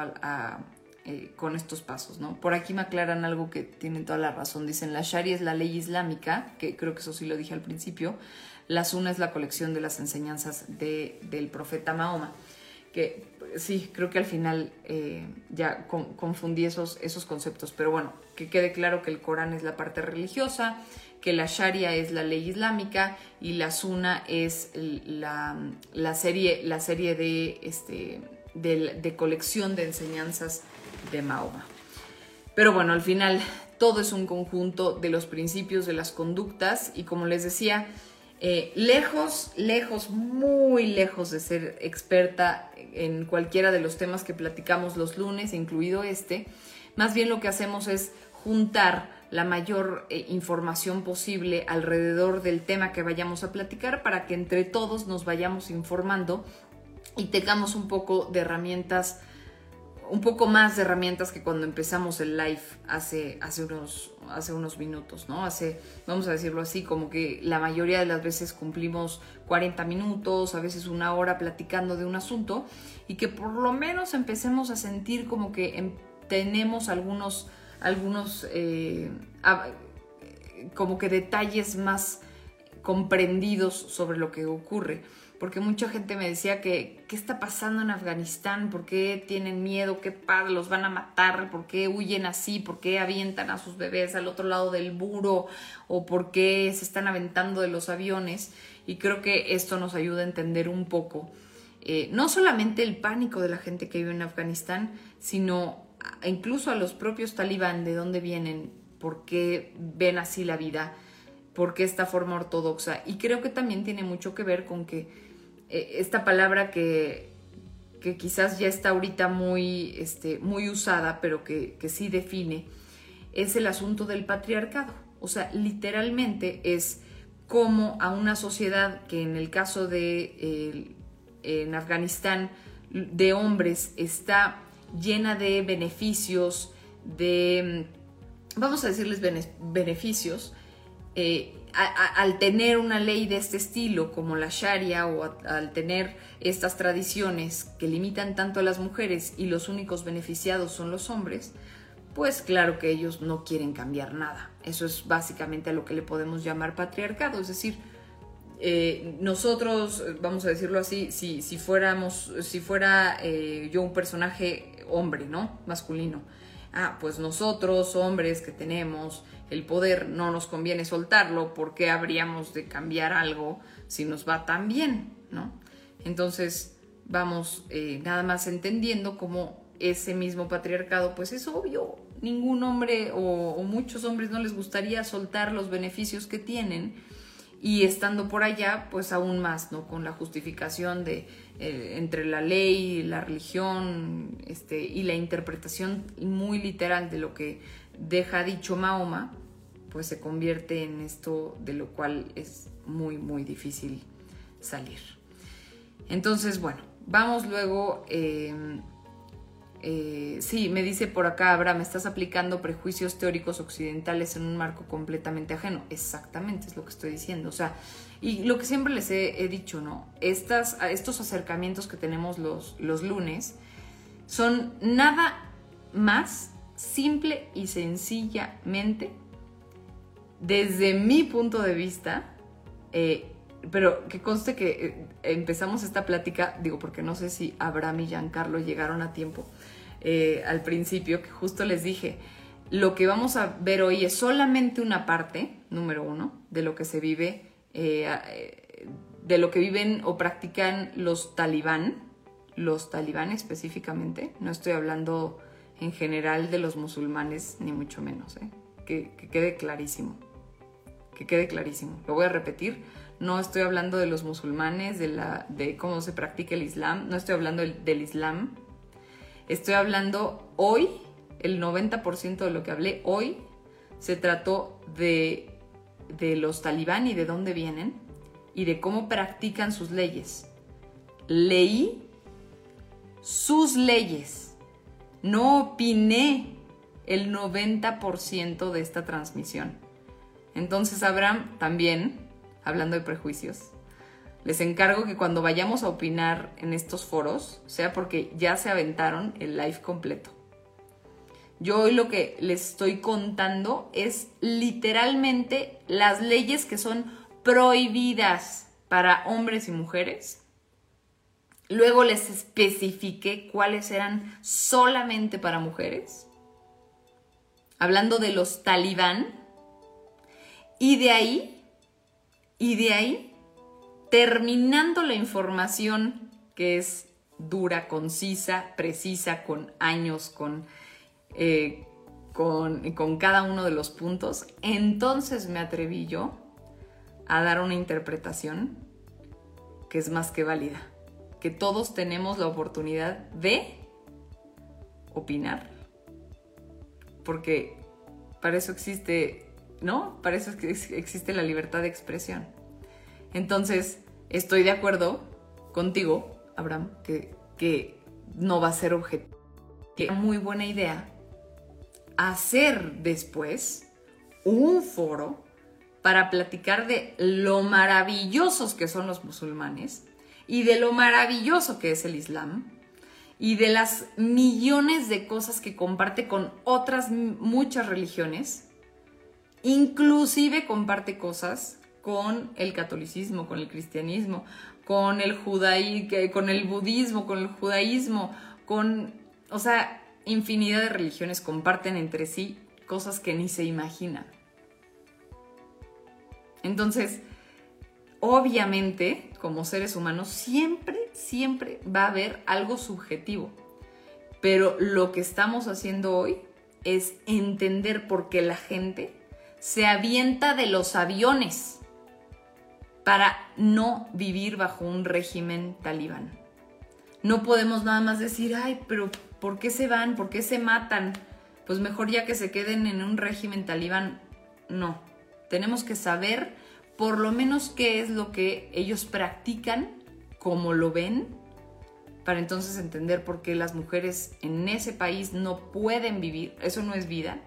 eh, con estos pasos, ¿no? Por aquí me aclaran algo que tienen toda la razón. Dicen, la Sharia es la ley islámica, que creo que eso sí lo dije al principio. La Sunna es la colección de las enseñanzas del profeta Mahoma. Que sí, creo que al final eh, ya confundí esos, esos conceptos, pero bueno, que quede claro que el Corán es la parte religiosa, que la Sharia es la ley islámica y la Sunna es la, serie, la serie de, este, de, colección de enseñanzas de Mahoma. Pero bueno, al final todo es un conjunto de los principios, de las conductas y como les decía, eh, lejos, lejos, muy lejos de ser experta en cualquiera de los temas que platicamos los lunes, incluido este, más bien lo que hacemos es juntar la mayor eh, información posible alrededor del tema que vayamos a platicar para que entre todos nos vayamos informando y tengamos un poco de herramientas un poco más de herramientas que cuando empezamos el live hace, hace, unos, hace unos minutos, ¿no? Hace, vamos a decirlo así, como que la mayoría de las veces cumplimos 40 minutos, a veces una hora platicando de un asunto y que por lo menos empecemos a sentir como que tenemos algunos, algunos eh, como que detalles más comprendidos sobre lo que ocurre porque mucha gente me decía que, ¿qué está pasando en Afganistán? ¿Por qué tienen miedo? ¿Qué padre? ¿Los van a matar? ¿Por qué huyen así? ¿Por qué avientan a sus bebés al otro lado del muro? ¿O por qué se están aventando de los aviones? Y creo que esto nos ayuda a entender un poco, eh, no solamente el pánico de la gente que vive en Afganistán, sino incluso a los propios talibán, de dónde vienen, por qué ven así la vida, por qué esta forma ortodoxa. Y creo que también tiene mucho que ver con que eh, esta palabra que, que, quizás ya está ahorita muy, este, muy usada, pero que, que, sí define, es el asunto del patriarcado. O sea, literalmente es como a una sociedad que en el caso de en Afganistán de hombres está llena de beneficios, de, vamos a decirles beneficios, eh, al tener una ley de este estilo como la Sharia o al tener estas tradiciones que limitan tanto a las mujeres y los únicos beneficiados son los hombres, pues claro que ellos no quieren cambiar nada. Eso es básicamente a lo que le podemos llamar patriarcado, es decir, eh, nosotros, vamos a decirlo así, si, si fuéramos, si fuera eh, yo un personaje hombre, ¿no? Masculino. Ah, pues nosotros, hombres que tenemos el poder no nos conviene soltarlo, ¿por qué habríamos de cambiar algo si nos va tan bien? ¿no? Entonces vamos eh, nada más entendiendo cómo ese mismo patriarcado, pues es obvio, ningún hombre o, muchos hombres no les gustaría soltar los beneficios que tienen y estando por allá, pues aún más, ¿no? Con la justificación de eh, entre la ley, la religión, este, y la interpretación muy literal de lo que deja dicho Mahoma, pues se convierte en esto de lo cual es muy, muy difícil salir. Entonces, bueno, vamos luego... Eh, eh, sí, me dice por acá Abraham, estás aplicando prejuicios teóricos occidentales en un marco completamente ajeno. Exactamente, es lo que estoy diciendo. O sea, y lo que siempre les he, dicho, ¿no? Estas, estos acercamientos que tenemos los, los lunes son nada más simple y sencillamente desde mi punto de vista, eh, pero que conste que eh, empezamos esta plática, digo, porque no sé si Abraham y Giancarlo llegaron a tiempo eh, al principio, que justo les dije, lo que vamos a ver hoy es solamente una parte, número uno, de lo que se vive, de lo que viven o practican los talibán, los talibán específicamente, no estoy hablando en general de los musulmanes, ni mucho menos, que quede clarísimo que quede clarísimo. Lo voy a repetir, no estoy hablando de los musulmanes, de, la, de cómo se practica el Islam, no estoy hablando del, Islam, estoy hablando hoy, el 90% de lo que hablé hoy se trató de, de los talibán y de dónde vienen y de cómo practican sus leyes. Leí sus leyes, no opiné el 90% de esta transmisión. Entonces, Abraham, también, hablando de prejuicios, les encargo que cuando vayamos a opinar en estos foros, sea porque ya se aventaron el live completo. Yo hoy lo que les estoy contando es literalmente las leyes que son prohibidas para hombres y mujeres. Luego les especifiqué cuáles eran solamente para mujeres. Hablando de los talibán, y de ahí, y de ahí, terminando la información que es dura, concisa, precisa, con años, con, eh, con, con cada uno de los puntos, entonces me atreví yo a dar una interpretación que es más que válida, que todos tenemos la oportunidad de opinar, porque para eso existe, ¿no? Para eso existe la libertad de expresión. Entonces, estoy de acuerdo contigo, Abraham, que, que no va a ser objeto. Que muy buena idea hacer después un foro para platicar de lo maravillosos que son los musulmanes y de lo maravilloso que es el Islam y de las millones de cosas que comparte con otras muchas religiones, inclusive comparte cosas con el catolicismo, con el cristianismo, con el judaí, con el budismo, con el judaísmo, con, o sea, infinidad de religiones comparten entre sí cosas que ni se imaginan. Entonces, obviamente, como seres humanos, siempre, siempre va a haber algo subjetivo. Pero lo que estamos haciendo hoy es entender por qué la gente se avienta de los aviones para no vivir bajo un régimen talibán. No podemos nada más decir, ay, pero ¿Por qué se van? ¿Por qué se matan? Pues mejor ya que se queden en un régimen talibán. No, tenemos que saber por lo menos qué es lo que ellos practican, cómo lo ven, para entonces entender por qué las mujeres en ese país no pueden vivir. Eso no es vida.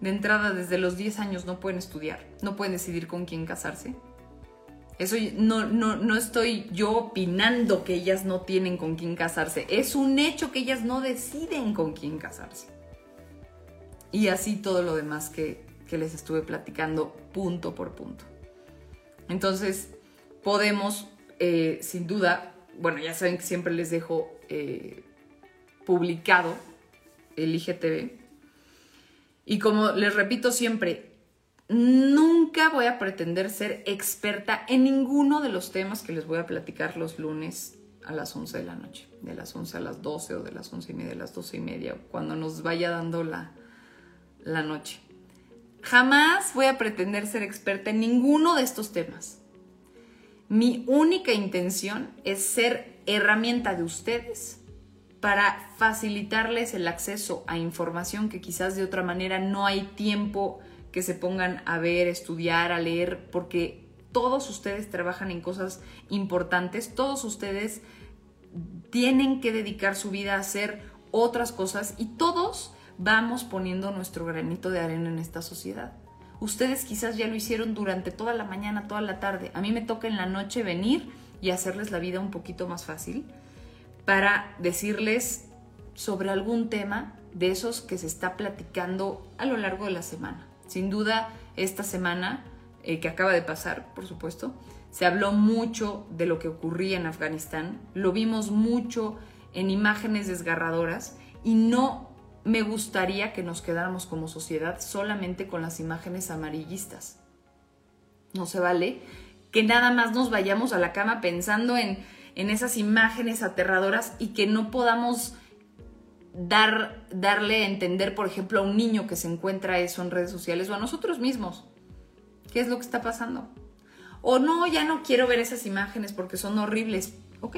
De entrada, desde los 10 años no pueden estudiar, no pueden decidir con quién casarse eso no, no, no estoy yo opinando que ellas no tienen con quién casarse. Es un hecho que ellas no deciden con quién casarse. Y así todo lo demás que, les estuve platicando punto por punto. Entonces, podemos, eh, sin duda, bueno, ya saben que siempre les dejo eh, publicado el IGTV. Y como les repito siempre, Nunca voy a pretender ser experta en ninguno de los temas que les voy a platicar los lunes a las 11 de la noche, de las 11 a las 12 o de las 11 y media a las 12 y media, cuando nos vaya dando la, la noche. Jamás voy a pretender ser experta en ninguno de estos temas. Mi única intención es ser herramienta de ustedes para facilitarles el acceso a información que quizás de otra manera no hay tiempo que se pongan a ver, estudiar, a leer, porque todos ustedes trabajan en cosas importantes, todos ustedes tienen que dedicar su vida a hacer otras cosas y todos vamos poniendo nuestro granito de arena en esta sociedad. Ustedes quizás ya lo hicieron durante toda la mañana, toda la tarde. A mí me toca en la noche venir y hacerles la vida un poquito más fácil para decirles sobre algún tema de esos que se está platicando a lo largo de la semana. Sin duda, esta semana eh, que acaba de pasar, por supuesto, se habló mucho de lo que ocurría en Afganistán, lo vimos mucho en imágenes desgarradoras y no me gustaría que nos quedáramos como sociedad solamente con las imágenes amarillistas. No se vale que nada más nos vayamos a la cama pensando en, en esas imágenes aterradoras y que no podamos dar, darle a entender, por ejemplo, a un niño que se encuentra eso en redes sociales o a nosotros mismos. ¿Qué es lo que está pasando? O no, ya no quiero ver esas imágenes porque son horribles. Ok,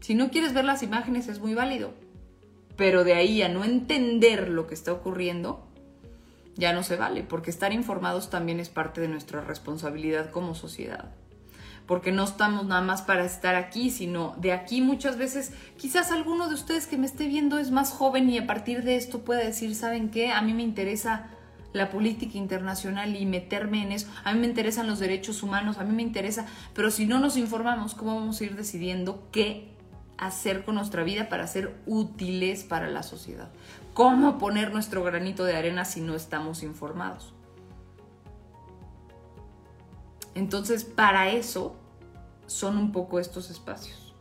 si no quieres ver las imágenes es muy válido. Pero de ahí a no entender lo que está ocurriendo, ya no se vale, porque estar informados también es parte de nuestra responsabilidad como sociedad porque no estamos nada más para estar aquí, sino de aquí muchas veces, quizás alguno de ustedes que me esté viendo es más joven y a partir de esto puede decir, ¿saben qué? A mí me interesa la política internacional y meterme en eso. A mí me interesan los derechos humanos, a mí me interesa, pero si no nos informamos, ¿cómo vamos a ir decidiendo qué hacer con nuestra vida para ser útiles para la sociedad? ¿Cómo poner nuestro granito de arena si no estamos informados? Entonces, para eso son un poco estos espacios.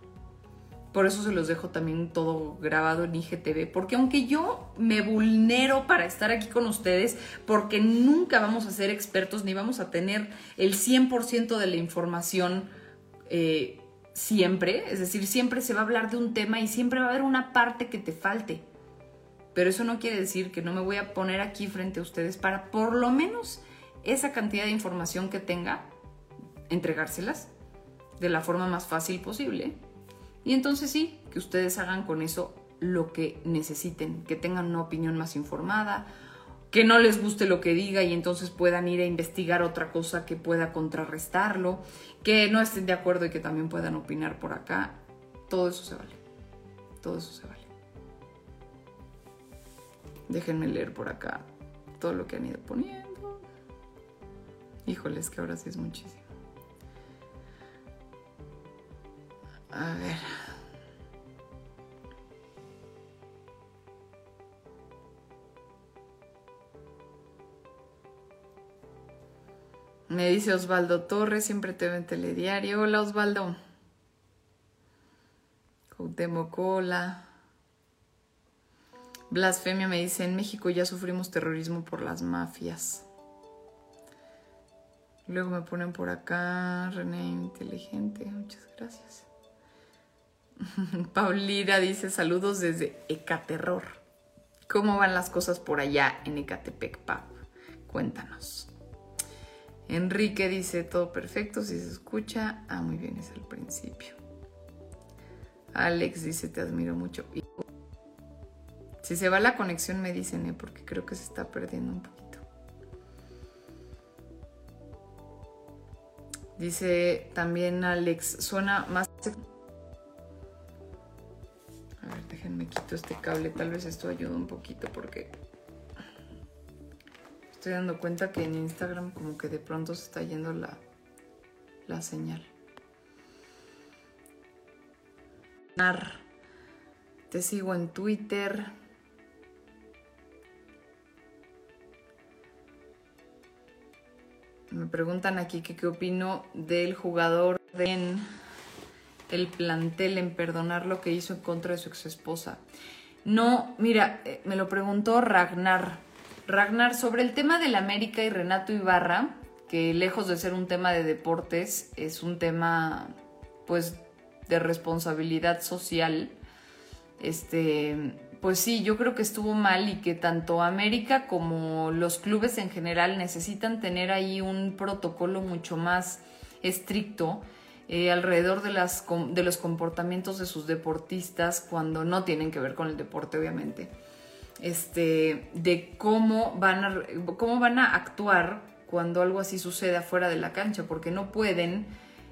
Por eso se los dejo también todo grabado en IGTV, porque aunque yo me vulnero para estar aquí con ustedes, porque nunca vamos a ser expertos ni vamos a tener el 100% de la información eh, siempre, es decir, siempre se va a hablar de un tema y siempre va a haber una parte que te falte. Pero eso no quiere decir que no me voy a poner aquí frente a ustedes para por lo menos esa cantidad de información que tenga, entregárselas de la forma más fácil posible. Y entonces sí, que ustedes hagan con eso lo que necesiten, que tengan una opinión más informada, que no les guste lo que diga y entonces puedan ir a investigar otra cosa que pueda contrarrestarlo, que no estén de acuerdo y que también puedan opinar por acá. Todo eso se vale. Todo eso se vale. Déjenme leer por acá todo lo que han ido poniendo. Híjoles, que ahora sí es muchísimo. A ver. Me dice Osvaldo Torres, siempre te veo en telediario. Hola Osvaldo. Cola. Blasfemia me dice, en México ya sufrimos terrorismo por las mafias. Luego me ponen por acá, René Inteligente, muchas gracias. Paulira dice, saludos desde Ecaterror. ¿Cómo van las cosas por allá en Ecatepec, Pau? Cuéntanos. Enrique dice, todo perfecto, si se escucha. Ah, muy bien, es al principio. Alex dice, te admiro mucho. Si se va la conexión me dicen, ¿eh? porque creo que se está perdiendo un poquito. Dice también Alex, suena más... A ver, déjenme quito este cable, tal vez esto ayuda un poquito porque estoy dando cuenta que en Instagram como que de pronto se está yendo la, la señal. Te sigo en Twitter. Me preguntan aquí que qué opino del jugador en el plantel en perdonar lo que hizo en contra de su ex esposa. No, mira, eh, me lo preguntó Ragnar. Ragnar, sobre el tema del América y Renato Ibarra, que lejos de ser un tema de deportes, es un tema pues de responsabilidad social. Este, pues sí, yo creo que estuvo mal y que tanto América como los clubes en general necesitan tener ahí un protocolo mucho más estricto eh, alrededor de, las, de los comportamientos de sus deportistas cuando no tienen que ver con el deporte, obviamente. Este, de cómo van, a, cómo van a actuar cuando algo así sucede afuera de la cancha, porque no pueden,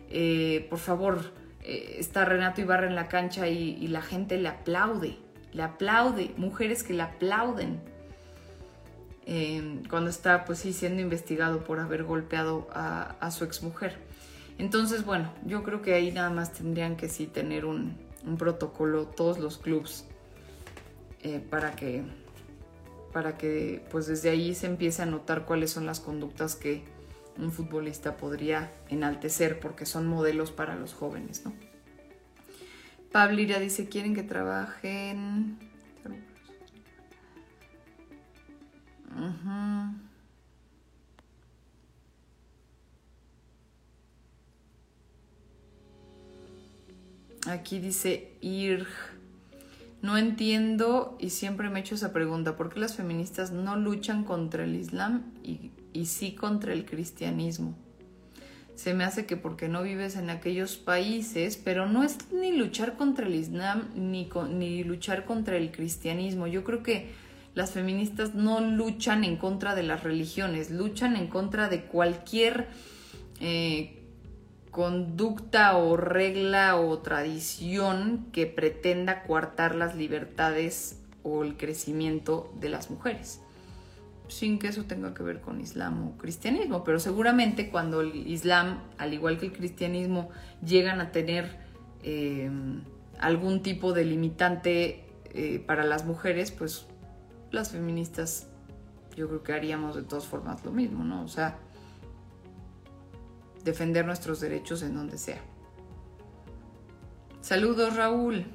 eh, por favor, eh, está Renato Ibarra en la cancha y la gente le aplaude le aplaude, mujeres que le aplauden eh, cuando está pues sí siendo investigado por haber golpeado a, su exmujer. Entonces, bueno, yo creo que ahí nada más tendrían que sí tener un, protocolo todos los clubs eh, para que para que pues desde ahí se empiece a notar cuáles son las conductas que un futbolista podría enaltecer porque son modelos para los jóvenes, ¿no? Pablo Ira dice, quieren que trabajen... Aquí dice IRG. No entiendo y siempre me he hecho esa pregunta, ¿por qué las feministas no luchan contra el Islam y, sí contra el cristianismo? se me hace que porque no vives en aquellos países, pero no es ni luchar contra el Islam ni, ni luchar contra el cristianismo. Yo creo que las feministas no luchan en contra de las religiones, luchan en contra de cualquier eh, conducta o regla o tradición que pretenda coartar las libertades o el crecimiento de las mujeres sin que eso tenga que ver con Islam o cristianismo, pero seguramente cuando el Islam, al igual que el cristianismo, llegan a tener em, algún tipo de limitante eh, para las mujeres, pues las feministas yo creo que haríamos de todas formas lo mismo, ¿no? O sea, defender nuestros derechos en donde sea. Saludos Raúl.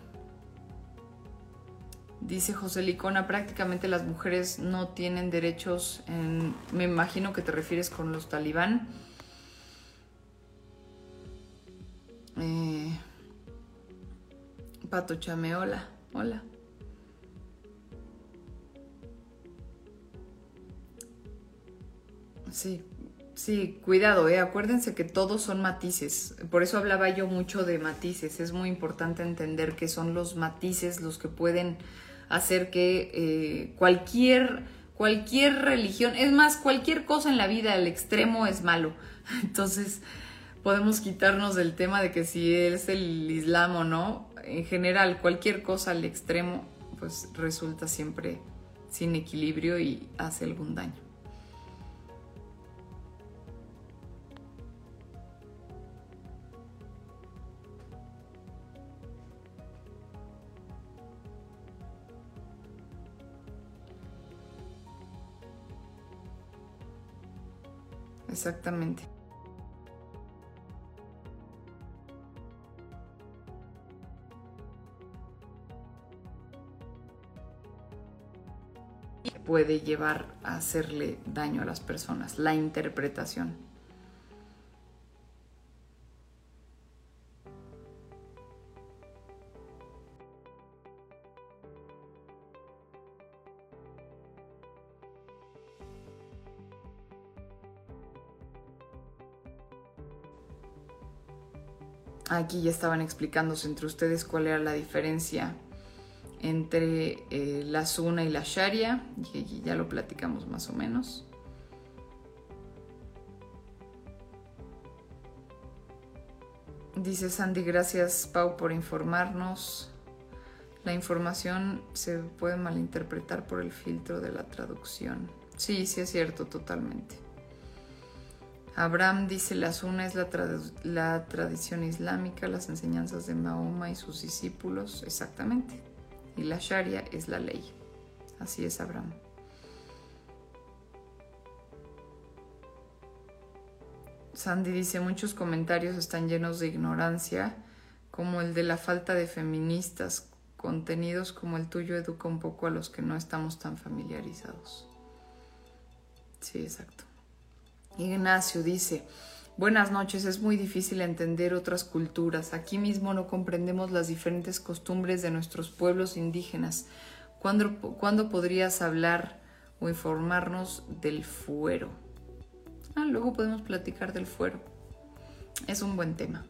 Dice José Licona, prácticamente las mujeres no tienen derechos, me imagino que te refieres con los talibán. Eh, Pato Chameola, hola. Sí, sí, cuidado, ¿eh? acuérdense que todos son matices. Por eso hablaba yo mucho de matices. Es muy importante entender que son los matices los que pueden hacer que eh, cualquier, cualquier religión, es más, cualquier cosa en la vida al extremo es malo. Entonces, podemos quitarnos del tema de que si es el Islam o no. En general, cualquier cosa al extremo, pues resulta siempre sin equilibrio y hace algún daño. Exactamente. puede llevar a hacerle daño a las personas, la interpretación. Aquí ya estaban explicándose entre ustedes cuál era la diferencia entre eh, la Suna y la Sharia, y ya lo platicamos más o menos. Dice Sandy, gracias Pau por informarnos. La información se puede malinterpretar por el filtro de la traducción. Sí, sí es cierto, totalmente. Abraham dice, la Suna es la, la tradición islámica, las enseñanzas de Mahoma y sus discípulos. Exactamente y la Sharia es la ley. Así es Abraham. Sandy dice, muchos comentarios están llenos de ignorancia, como el de la falta de feministas. Contenidos como el tuyo educa un poco a los que no estamos tan familiarizados. Sí, exacto. Ignacio dice, Buenas noches, es muy difícil entender otras culturas. Aquí mismo no comprendemos las diferentes costumbres de nuestros pueblos indígenas. ¿Cuándo, podrías hablar o informarnos del fuero? Ah, luego podemos platicar del fuero. Es un buen tema.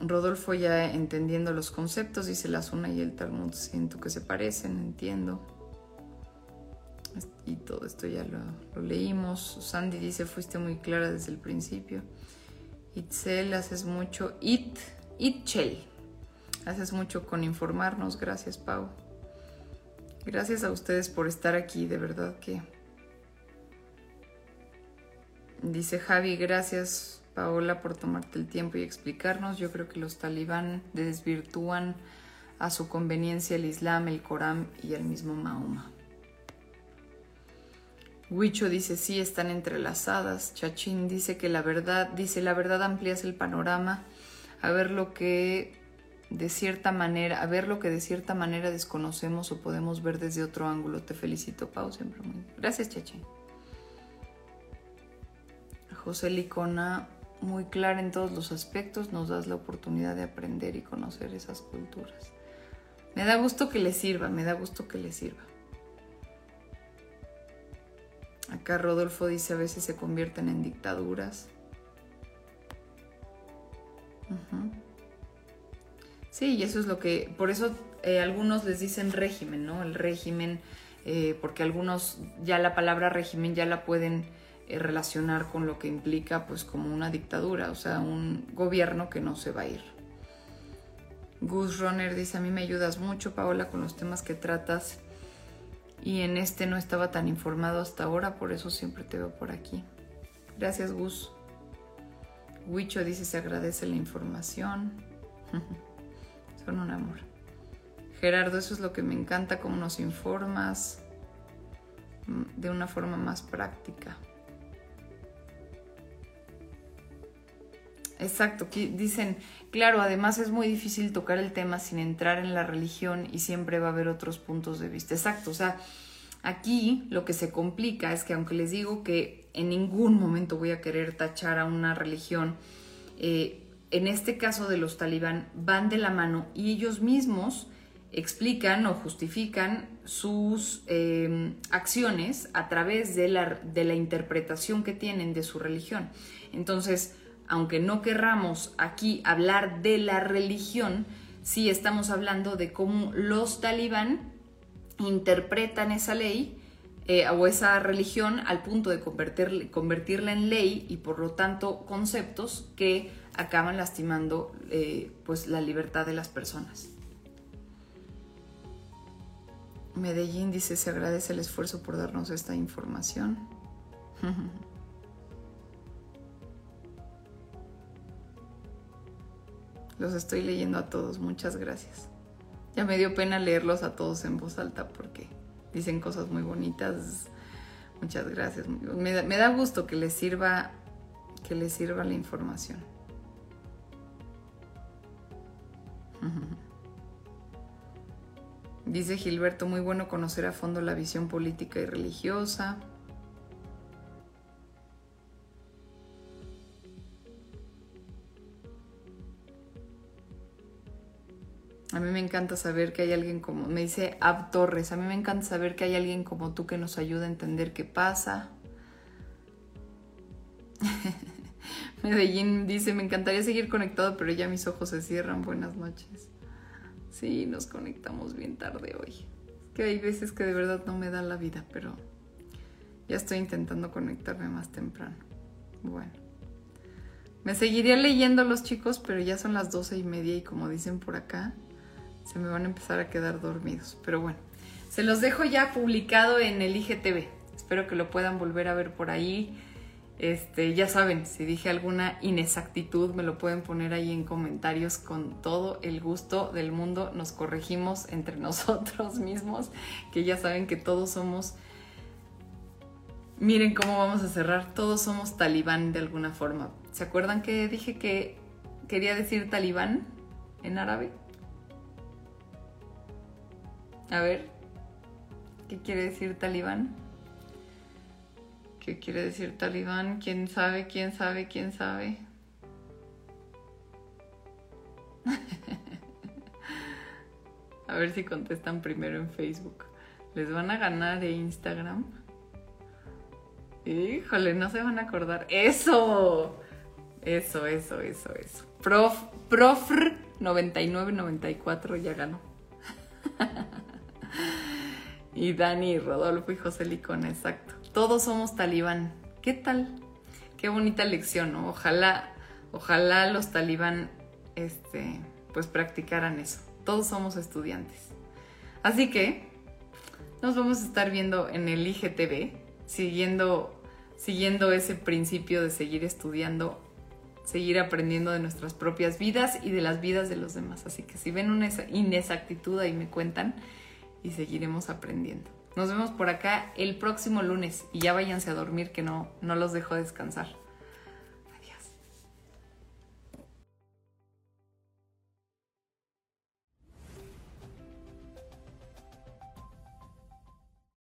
Rodolfo ya entendiendo los conceptos, dice la zona y el Talmud, siento que se parecen, entiendo y todo esto ya lo, leímos. Sandy dice, fuiste muy clara desde el principio. Itzel, haces mucho. It, Itchel, haces mucho con informarnos. Gracias, Pau. Gracias a ustedes por estar aquí, de verdad que... Dice Javi, gracias Paola por tomarte el tiempo y explicarnos. Yo creo que los talibán desvirtúan a su conveniencia el Islam, el Corán y el mismo Mahoma. Huicho dice sí, están entrelazadas. Chachín dice que la verdad, dice la verdad amplias el panorama, a ver lo que de cierta manera, a ver lo que de cierta manera desconocemos o podemos ver desde otro ángulo. Te felicito, Pau, siempre muy. Gracias, Chachín. José Licona, muy clara en todos los aspectos, nos das la oportunidad de aprender y conocer esas culturas. Me da gusto que le sirva, me da gusto que le sirva. Acá Rodolfo dice a veces se convierten en dictaduras. Sí, y eso es lo que, por eso eh, algunos les dicen régimen, ¿no? El régimen, eh, porque algunos ya la palabra régimen ya la pueden eh, relacionar con lo que implica pues como una dictadura, o sea, un gobierno que no se va a ir. Gus Runner dice, a mí me ayudas mucho, Paola, con los temas que tratas y en este no estaba tan informado hasta ahora, por eso siempre te veo por aquí. Gracias, Gus. Huicho dice se agradece la información. Son un amor. Gerardo, eso es lo que me encanta, cómo nos informas de una forma más práctica. Exacto, dicen, claro, además es muy difícil tocar el tema sin entrar en la religión y siempre va a haber otros puntos de vista. Exacto, o sea, aquí lo que se complica es que aunque les digo que en ningún momento voy a querer tachar a una religión, eh, en este caso de los talibán van de la mano y ellos mismos explican o justifican sus em, acciones a través de la, de la interpretación que tienen de su religión. Entonces, aunque no querramos aquí hablar de la religión, sí estamos hablando de cómo los talibán interpretan esa ley eh, o esa religión al punto de convertirla en ley y por lo tanto conceptos que acaban lastimando eh, pues la libertad de las personas. Medellín dice se agradece el esfuerzo por darnos esta información. Los estoy leyendo a todos, muchas gracias. Ya me dio pena leerlos a todos en voz alta porque dicen cosas muy bonitas. Muchas gracias. Me da, gusto que les sirva que les sirva la información. Dice Gilberto, muy bueno conocer a fondo la visión política y religiosa. A mí me encanta saber que hay alguien como, me dice Ab Torres, a mí me encanta saber que hay alguien como tú que nos ayuda a entender qué pasa. Medellín dice, me encantaría seguir conectado, pero ya mis ojos se cierran. Buenas noches. Sí, nos conectamos bien tarde hoy. Es que hay veces que de verdad no me da la vida, pero ya estoy intentando conectarme más temprano. Bueno. Me seguiría leyendo los chicos, pero ya son las doce y media y como dicen por acá, se me van a empezar a quedar dormidos. Pero bueno, se los dejo ya publicado en el IGTV. Espero que lo puedan volver a ver por ahí. Este, ya saben, si dije alguna inexactitud, me lo pueden poner ahí en comentarios con todo el gusto del mundo. Nos corregimos entre nosotros mismos, que ya saben que todos somos. Miren cómo vamos a cerrar. Todos somos talibán de alguna forma. ¿Se acuerdan que dije que quería decir talibán en árabe? A ver, ¿qué quiere decir talibán? ¿Qué quiere decir talibán? ¿Quién sabe? ¿Quién sabe? ¿Quién sabe? a ver si contestan primero en Facebook. ¿Les van a ganar de Instagram? Híjole, no se van a acordar. ¡Eso! Eso, eso, eso, eso. Prof, Profr 9994 ya ganó. y Dani, Rodolfo y José Licona, exacto. Todos somos talibán. ¿Qué tal? Qué bonita lección. Ojalá, ojalá los talibán, este, pues practicaran eso. Todos somos estudiantes. Así que nos vamos a estar viendo en el IGTV, siguiendo, siguiendo ese principio de seguir estudiando, seguir aprendiendo de nuestras propias vidas y de las vidas de los demás. Así que si ven una inexactitud ahí me cuentan y seguiremos aprendiendo. Nos vemos por acá el próximo lunes y ya váyanse a dormir que no, no los dejo descansar.